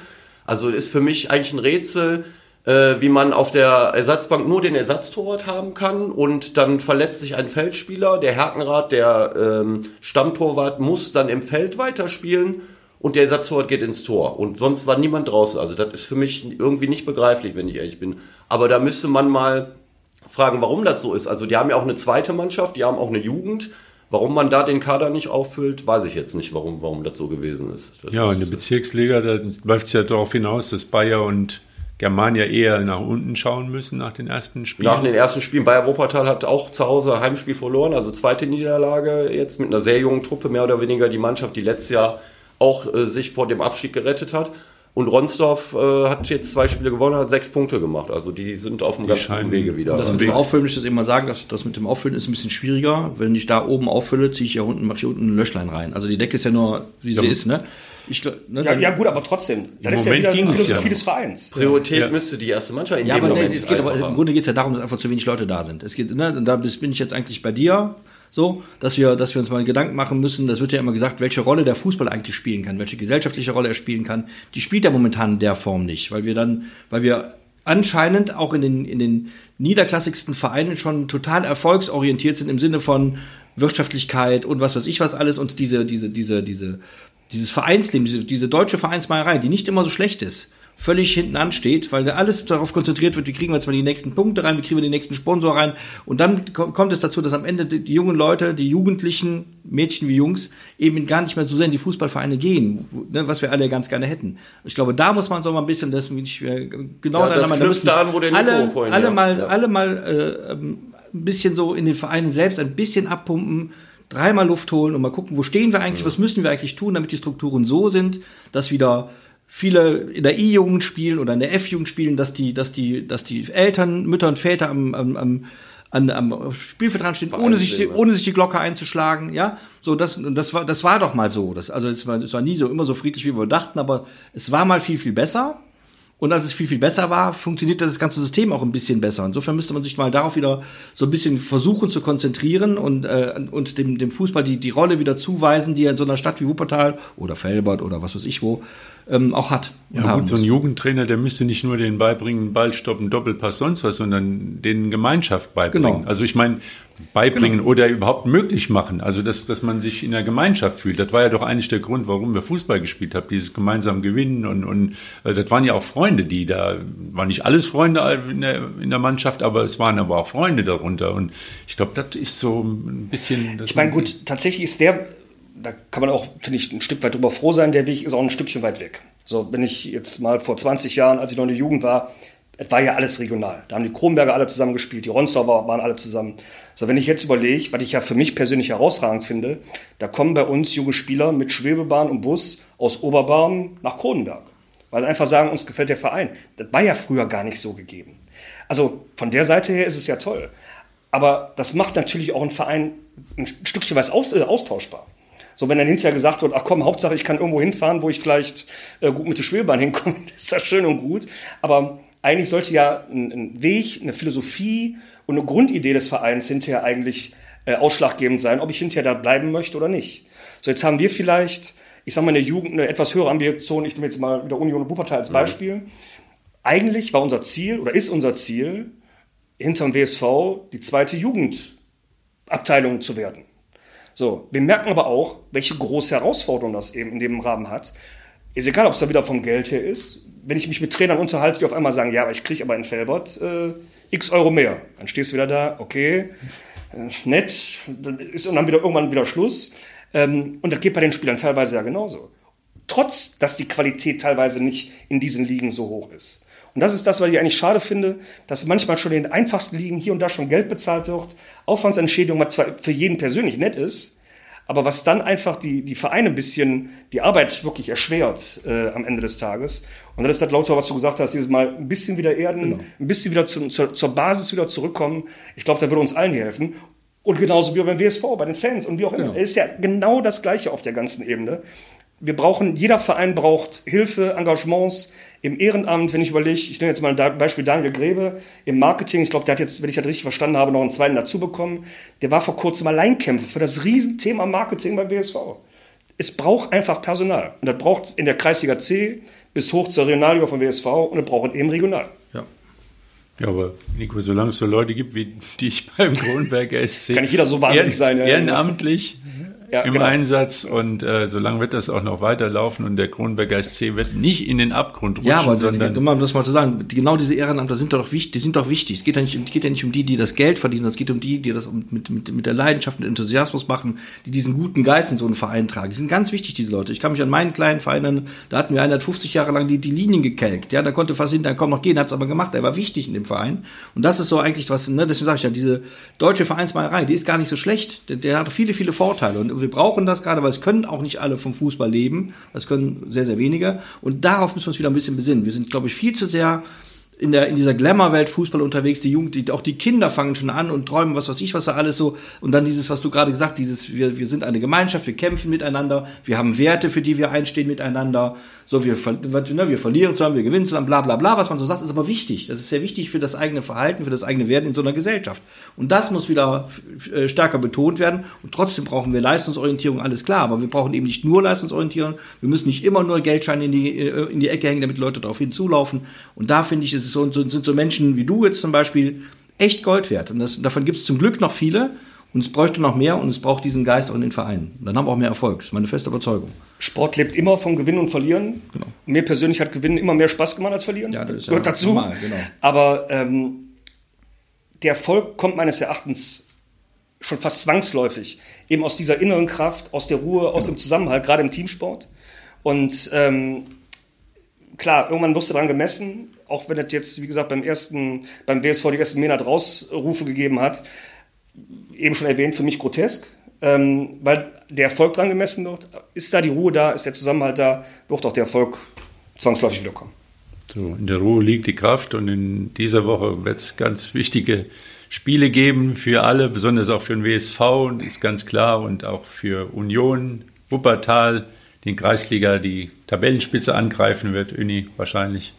Also ist für mich eigentlich ein Rätsel, äh, wie man auf der Ersatzbank nur den Ersatztorwart haben kann und dann verletzt sich ein Feldspieler, der Herkenrath, der ähm, Stammtorwart muss dann im Feld weiterspielen und der Ersatztorwart geht ins Tor und sonst war niemand draußen. Also das ist für mich irgendwie nicht begreiflich, wenn ich ehrlich bin. Aber da müsste man mal fragen, warum das so ist. Also die haben ja auch eine zweite Mannschaft, die haben auch eine Jugend. Warum man da den Kader nicht auffüllt, weiß ich jetzt nicht, warum, warum das so gewesen ist. Das Ja, in der Bezirksliga, da läuft es ja darauf hinaus, dass Bayer und Germania eher nach unten schauen müssen nach den ersten Spielen. Nach den ersten Spielen, Bayer Wuppertal hat auch zu Hause Heimspiel verloren, also zweite Niederlage jetzt mit einer sehr jungen Truppe, mehr oder weniger die Mannschaft, die letztes Jahr auch äh, sich vor dem Abstieg gerettet hat. Und Ronsdorf äh, hat jetzt zwei Spiele gewonnen, hat sechs Punkte gemacht. Also die sind auf einem ganz guten Wege wieder. Das mit dem Auffüllen, ich das immer sagen, dass das mit dem Auffüllen ist ein bisschen schwieriger. Wenn ich da oben auffülle, ziehe ich ja unten, mache ich unten ein Löchlein rein. Also die Decke ist ja nur, wie sie ist, ne? Ich, ne Ja, ja gut, aber trotzdem, das ist ja Moment wieder die ging es Philosophie ja. des Vereins. Priorität Ja. müsste die erste Mannschaft in Ja, dem aber nee, Moment es geht aber, im. Grunde geht es ja darum, dass einfach zu wenig Leute da sind. Es geht, ne, und da bin ich jetzt eigentlich bei dir, so, dass wir, dass wir uns mal Gedanken machen müssen. Das wird ja immer gesagt, welche Rolle der Fußball eigentlich spielen kann, welche gesellschaftliche Rolle er spielen kann. Die spielt er momentan in der Form nicht, weil wir dann, weil wir anscheinend auch in den, in den niederklassigsten Vereinen schon total erfolgsorientiert sind im Sinne von Wirtschaftlichkeit und was weiß ich was alles und diese, diese, diese, diese, dieses Vereinsleben, diese, diese deutsche Vereinsmeierei, die nicht immer so schlecht ist, völlig hinten ansteht, weil da alles darauf konzentriert wird, wie kriegen wir jetzt mal die nächsten Punkte rein, wie kriegen wir den nächsten Sponsor rein. Und dann ko- kommt es dazu, dass am Ende die, jungen Leute, die Jugendlichen, Mädchen wie Jungs, eben gar nicht mehr so sehr in die Fußballvereine gehen, ne, was wir alle ganz gerne hätten. Ich glaube, da muss man so mal ein bisschen, das will ich äh, genau Ja, das da knüpft da an, wo der Nico alle, vorhin alle mal, Ja. alle mal äh, ähm, ein bisschen so in den Vereinen selbst ein bisschen abpumpen, dreimal Luft holen und mal gucken, wo stehen wir eigentlich, was müssen wir eigentlich tun, damit die Strukturen so sind, dass wieder viele in der I-Jugend spielen oder in der F-Jugend spielen, dass die, dass die, dass die Eltern, Mütter und Väter am, am, am an, am Spielfeld dran stehen, ohne sich, die, ohne sich die Glocke einzuschlagen, ja. So, das, das war, das war doch mal so. Das, also, es war, es war nie so, immer so friedlich, wie wir dachten, aber es war mal viel, viel besser. Und als es viel, viel besser war, funktioniert das ganze System auch ein bisschen besser. Insofern müsste man sich mal darauf wieder so ein bisschen versuchen zu konzentrieren und, äh, und dem, dem Fußball die, die Rolle wieder zuweisen, die er in so einer Stadt wie Wuppertal oder Felbert oder was weiß ich wo ähm, auch hat. Ja, gut, so ein Jugendtrainer, der müsste nicht nur den beibringen, Ball stoppen, Doppelpass, sonst was, sondern den Gemeinschaft beibringen. Genau. Also ich meine, beibringen genau. oder überhaupt möglich machen. Also dass, dass man sich in der Gemeinschaft fühlt. Das war ja doch eigentlich der Grund, warum wir Fußball gespielt haben, dieses gemeinsam Gewinnen und, und äh, das waren ja auch Freunde, die da, waren nicht alles Freunde in der, in der Mannschaft, aber es waren aber auch Freunde darunter. Und ich glaube, das ist so ein bisschen. Ich meine, gut, tatsächlich ist der, da kann man auch, finde ich, ein Stück weit drüber froh sein, der Weg ist auch ein Stückchen weit weg. So, wenn ich jetzt mal vor 20 Jahren, als ich noch in der Jugend war, es war ja alles regional. Da haben die Kronberger alle zusammen gespielt, die Ronsdorfer waren alle zusammen. So, wenn ich jetzt überlege, was ich ja für mich persönlich herausragend finde, da kommen bei uns junge Spieler mit Schwebebahn und Bus aus Oberbarm nach Kronenberg. Weil sie einfach sagen, uns gefällt der Verein. Das war ja früher gar nicht so gegeben. Also von der Seite her ist es ja toll. Aber das macht natürlich auch einen Verein ein Stückchen aus, äh, austauschbar. So, wenn dann hinterher gesagt wird, ach komm, Hauptsache ich kann irgendwo hinfahren, wo ich vielleicht äh, gut mit der Schwebebahn hinkomme, ist das schön und gut. Aber eigentlich sollte ja ein, ein, Weg, eine Philosophie und eine Grundidee des Vereins hinterher eigentlich äh, ausschlaggebend sein, ob ich hinterher da bleiben möchte oder nicht. So, jetzt haben wir vielleicht, ich sag mal, in der Jugend eine etwas höhere Ambition. Ich nehme jetzt mal wieder Union Wuppertal als Beispiel. Mhm. Eigentlich war unser Ziel oder ist unser Ziel, hinterm WSV die zweite Jugendabteilung zu werden. So, wir merken aber auch, welche große Herausforderung das eben in dem Rahmen hat. Ist egal, ob es da wieder vom Geld her ist. Wenn ich mich mit Trainern unterhalte, die auf einmal sagen, ja, aber ich kriege aber in Felbert äh, x Euro mehr. Dann stehst du wieder da, okay, äh, nett, dann ist und dann wieder irgendwann wieder Schluss. Ähm, und das geht bei den Spielern teilweise ja genauso. Trotz, dass die Qualität teilweise nicht in diesen Ligen so hoch ist. Und das ist das, was ich eigentlich schade finde, dass manchmal schon in den einfachsten Ligen hier und da schon Geld bezahlt wird. Aufwandsentschädigung, was zwar für jeden persönlich nett ist, aber was dann einfach die, die Vereine ein bisschen die Arbeit wirklich erschwert äh, am Ende des Tages. Und das ist das lauter, was du gesagt hast, dieses Mal ein bisschen wieder erden, genau. ein bisschen wieder zu, zur, zur Basis wieder zurückkommen. Ich glaube, da würde uns allen helfen. Und genauso wie beim WSV, bei den Fans und wie auch immer. Genau. Es ist ja genau das Gleiche auf der ganzen Ebene. Wir brauchen, jeder Verein braucht Hilfe, Engagements, im Ehrenamt, wenn ich überlege, ich nehme jetzt mal ein Beispiel Daniel Grebe, im Marketing, ich glaube, der hat jetzt, wenn ich das richtig verstanden habe, noch einen zweiten dazu bekommen. Der war vor kurzem Alleinkämpfer für das Riesenthema Marketing beim BSV. Es braucht einfach Personal. Und das braucht in der Kreisliga C bis hoch zur Regionalliga vom WSV und das braucht eben regional. Ja. Ja, aber Nico, solange es so Leute gibt wie dich beim Kronberger SC. Kann nicht jeder so wahnsinnig sein. Ja. Ehrenamtlich ja, im genau. Einsatz und äh, solange wird das auch noch weiterlaufen und der Kronberger SC wird nicht in den Abgrund rutschen, ja, aber sondern um das mal zu sagen, genau diese Ehrenamter sind doch wichtig, die sind doch wichtig. Es geht ja nicht, geht ja nicht um die, die das Geld verdienen, es geht um die, die das mit, mit, mit der Leidenschaft, mit Enthusiasmus machen, die diesen guten Geist in so einen Verein tragen. Die sind ganz wichtig, diese Leute. Ich kann mich an meinen kleinen Verein erinnern, da hatten wir 150 Jahre lang die, die Linien gekelkt. Ja, da konnte fast hinterher kaum noch gehen, hat es aber gemacht. Er war wichtig in dem Verein. Und das ist so eigentlich was, ne, deswegen sage ich ja, diese deutsche Vereinsmalerei, die ist gar nicht so schlecht. Der, der hat viele, viele Vorteile. Und wir brauchen das gerade weil es können auch nicht alle vom Fußball leben. Das können sehr, sehr wenige. Und darauf müssen wir uns wieder ein bisschen besinnen. Wir sind, glaube ich, viel zu sehr in, der, in dieser Glamour-Welt Fußball unterwegs, die Jugend, die, auch die Kinder fangen schon an und träumen, was weiß ich, was da alles so. Und dann dieses, was du gerade gesagt, dieses, wir, wir sind eine Gemeinschaft, wir kämpfen miteinander, wir haben Werte, für die wir einstehen miteinander. So, wir, ne, wir verlieren zusammen, wir gewinnen zusammen, bla bla bla, was man so sagt, ist aber wichtig. Das ist sehr wichtig für das eigene Verhalten, für das eigene Werden in so einer Gesellschaft. Und das muss wieder äh, stärker betont werden. Und trotzdem brauchen wir Leistungsorientierung, alles klar. Aber wir brauchen eben nicht nur Leistungsorientierung. Wir müssen nicht immer nur Geldscheine in die, äh, in die Ecke hängen, damit Leute darauf hinzulaufen. Und da finde ich, ist es so, sind so Menschen wie du jetzt zum Beispiel echt Gold wert. Und das, davon gibt es zum Glück noch viele. Und es bräuchte noch mehr und es braucht diesen Geist auch in den Vereinen. dann haben wir auch mehr Erfolg. Das ist meine feste Überzeugung. Sport lebt immer vom Gewinnen und Verlieren. Genau. Mir persönlich hat Gewinnen immer mehr Spaß gemacht als Verlieren. Ja, das ist gehört ja dazu. Normal, genau. Aber ähm, der Erfolg kommt meines Erachtens schon fast zwangsläufig eben aus dieser inneren Kraft, aus der Ruhe, aus genau. dem Zusammenhalt, gerade im Teamsport. Und ähm, klar, irgendwann wirst du daran gemessen, auch wenn es jetzt, wie gesagt, beim ersten, beim WSV die ersten Monat Rausrufe gegeben hat eben schon erwähnt, für mich grotesk, ähm, weil der Erfolg dran gemessen wird. Ist da die Ruhe da, ist der Zusammenhalt da, wird auch der Erfolg zwangsläufig wiederkommen. So, in der Ruhe liegt die Kraft und in dieser Woche wird es ganz wichtige Spiele geben für alle, besonders auch für den WSV, ist ganz klar, und auch für Union, Wuppertal, den Kreisliga, die Tabellenspitze angreifen wird, Uni wahrscheinlich.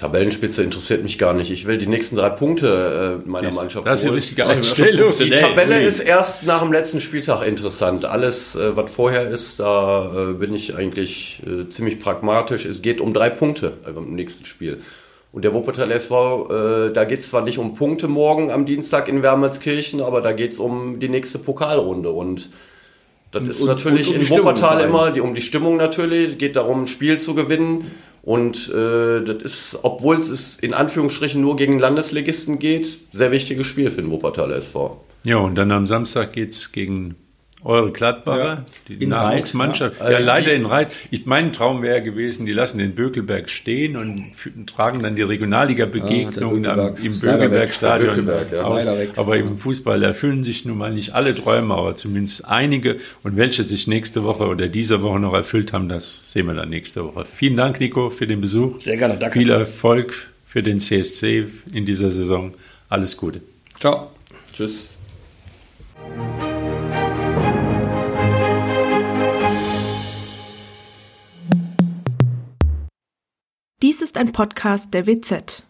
Tabellenspitze interessiert mich gar nicht. Ich will die nächsten drei Punkte äh, meiner Das- Mannschaft das ist die holen. richtige Einstellung. Die Nee, Tabelle nee. ist erst nach dem letzten Spieltag interessant. Alles, äh, was vorher ist, da äh, bin ich eigentlich äh, ziemlich pragmatisch. Es geht um drei Punkte äh, im nächsten Spiel. Und der Wuppertal SV, äh, da geht es zwar nicht um Punkte morgen am Dienstag in Wermelskirchen, aber da geht es um die nächste Pokalrunde. Und das ist und- natürlich und um in Stimmung Wuppertal allem. immer die, um die Stimmung natürlich. Es geht darum, ein Spiel zu gewinnen. Und äh, das ist, obwohl es in Anführungsstrichen nur gegen Landesligisten geht, sehr wichtiges Spiel für den Wuppertal SV. Ja, und dann am Samstag geht's gegen eure Gladbacher, Ja, die Nachwuchsmannschaft. Ja, ja. leider in Reit. Ich, mein Traum wäre gewesen, die lassen den Bökelberg stehen und tragen dann die Regionalliga-Begegnungen Ah, Bökelberg. im. Bökelberg-Stadion Bökelberg, ja. aus. Aber im Fußball erfüllen sich nun mal nicht alle Träume, aber zumindest einige. Und welche sich nächste Woche oder diese Woche noch erfüllt haben, das sehen wir dann nächste Woche. Vielen Dank, Nico, für den Besuch. Sehr gerne, danke. Viel Erfolg für den CSC in dieser Saison. Alles Gute. Ciao. Tschüss. Ist ein Podcast der WZ.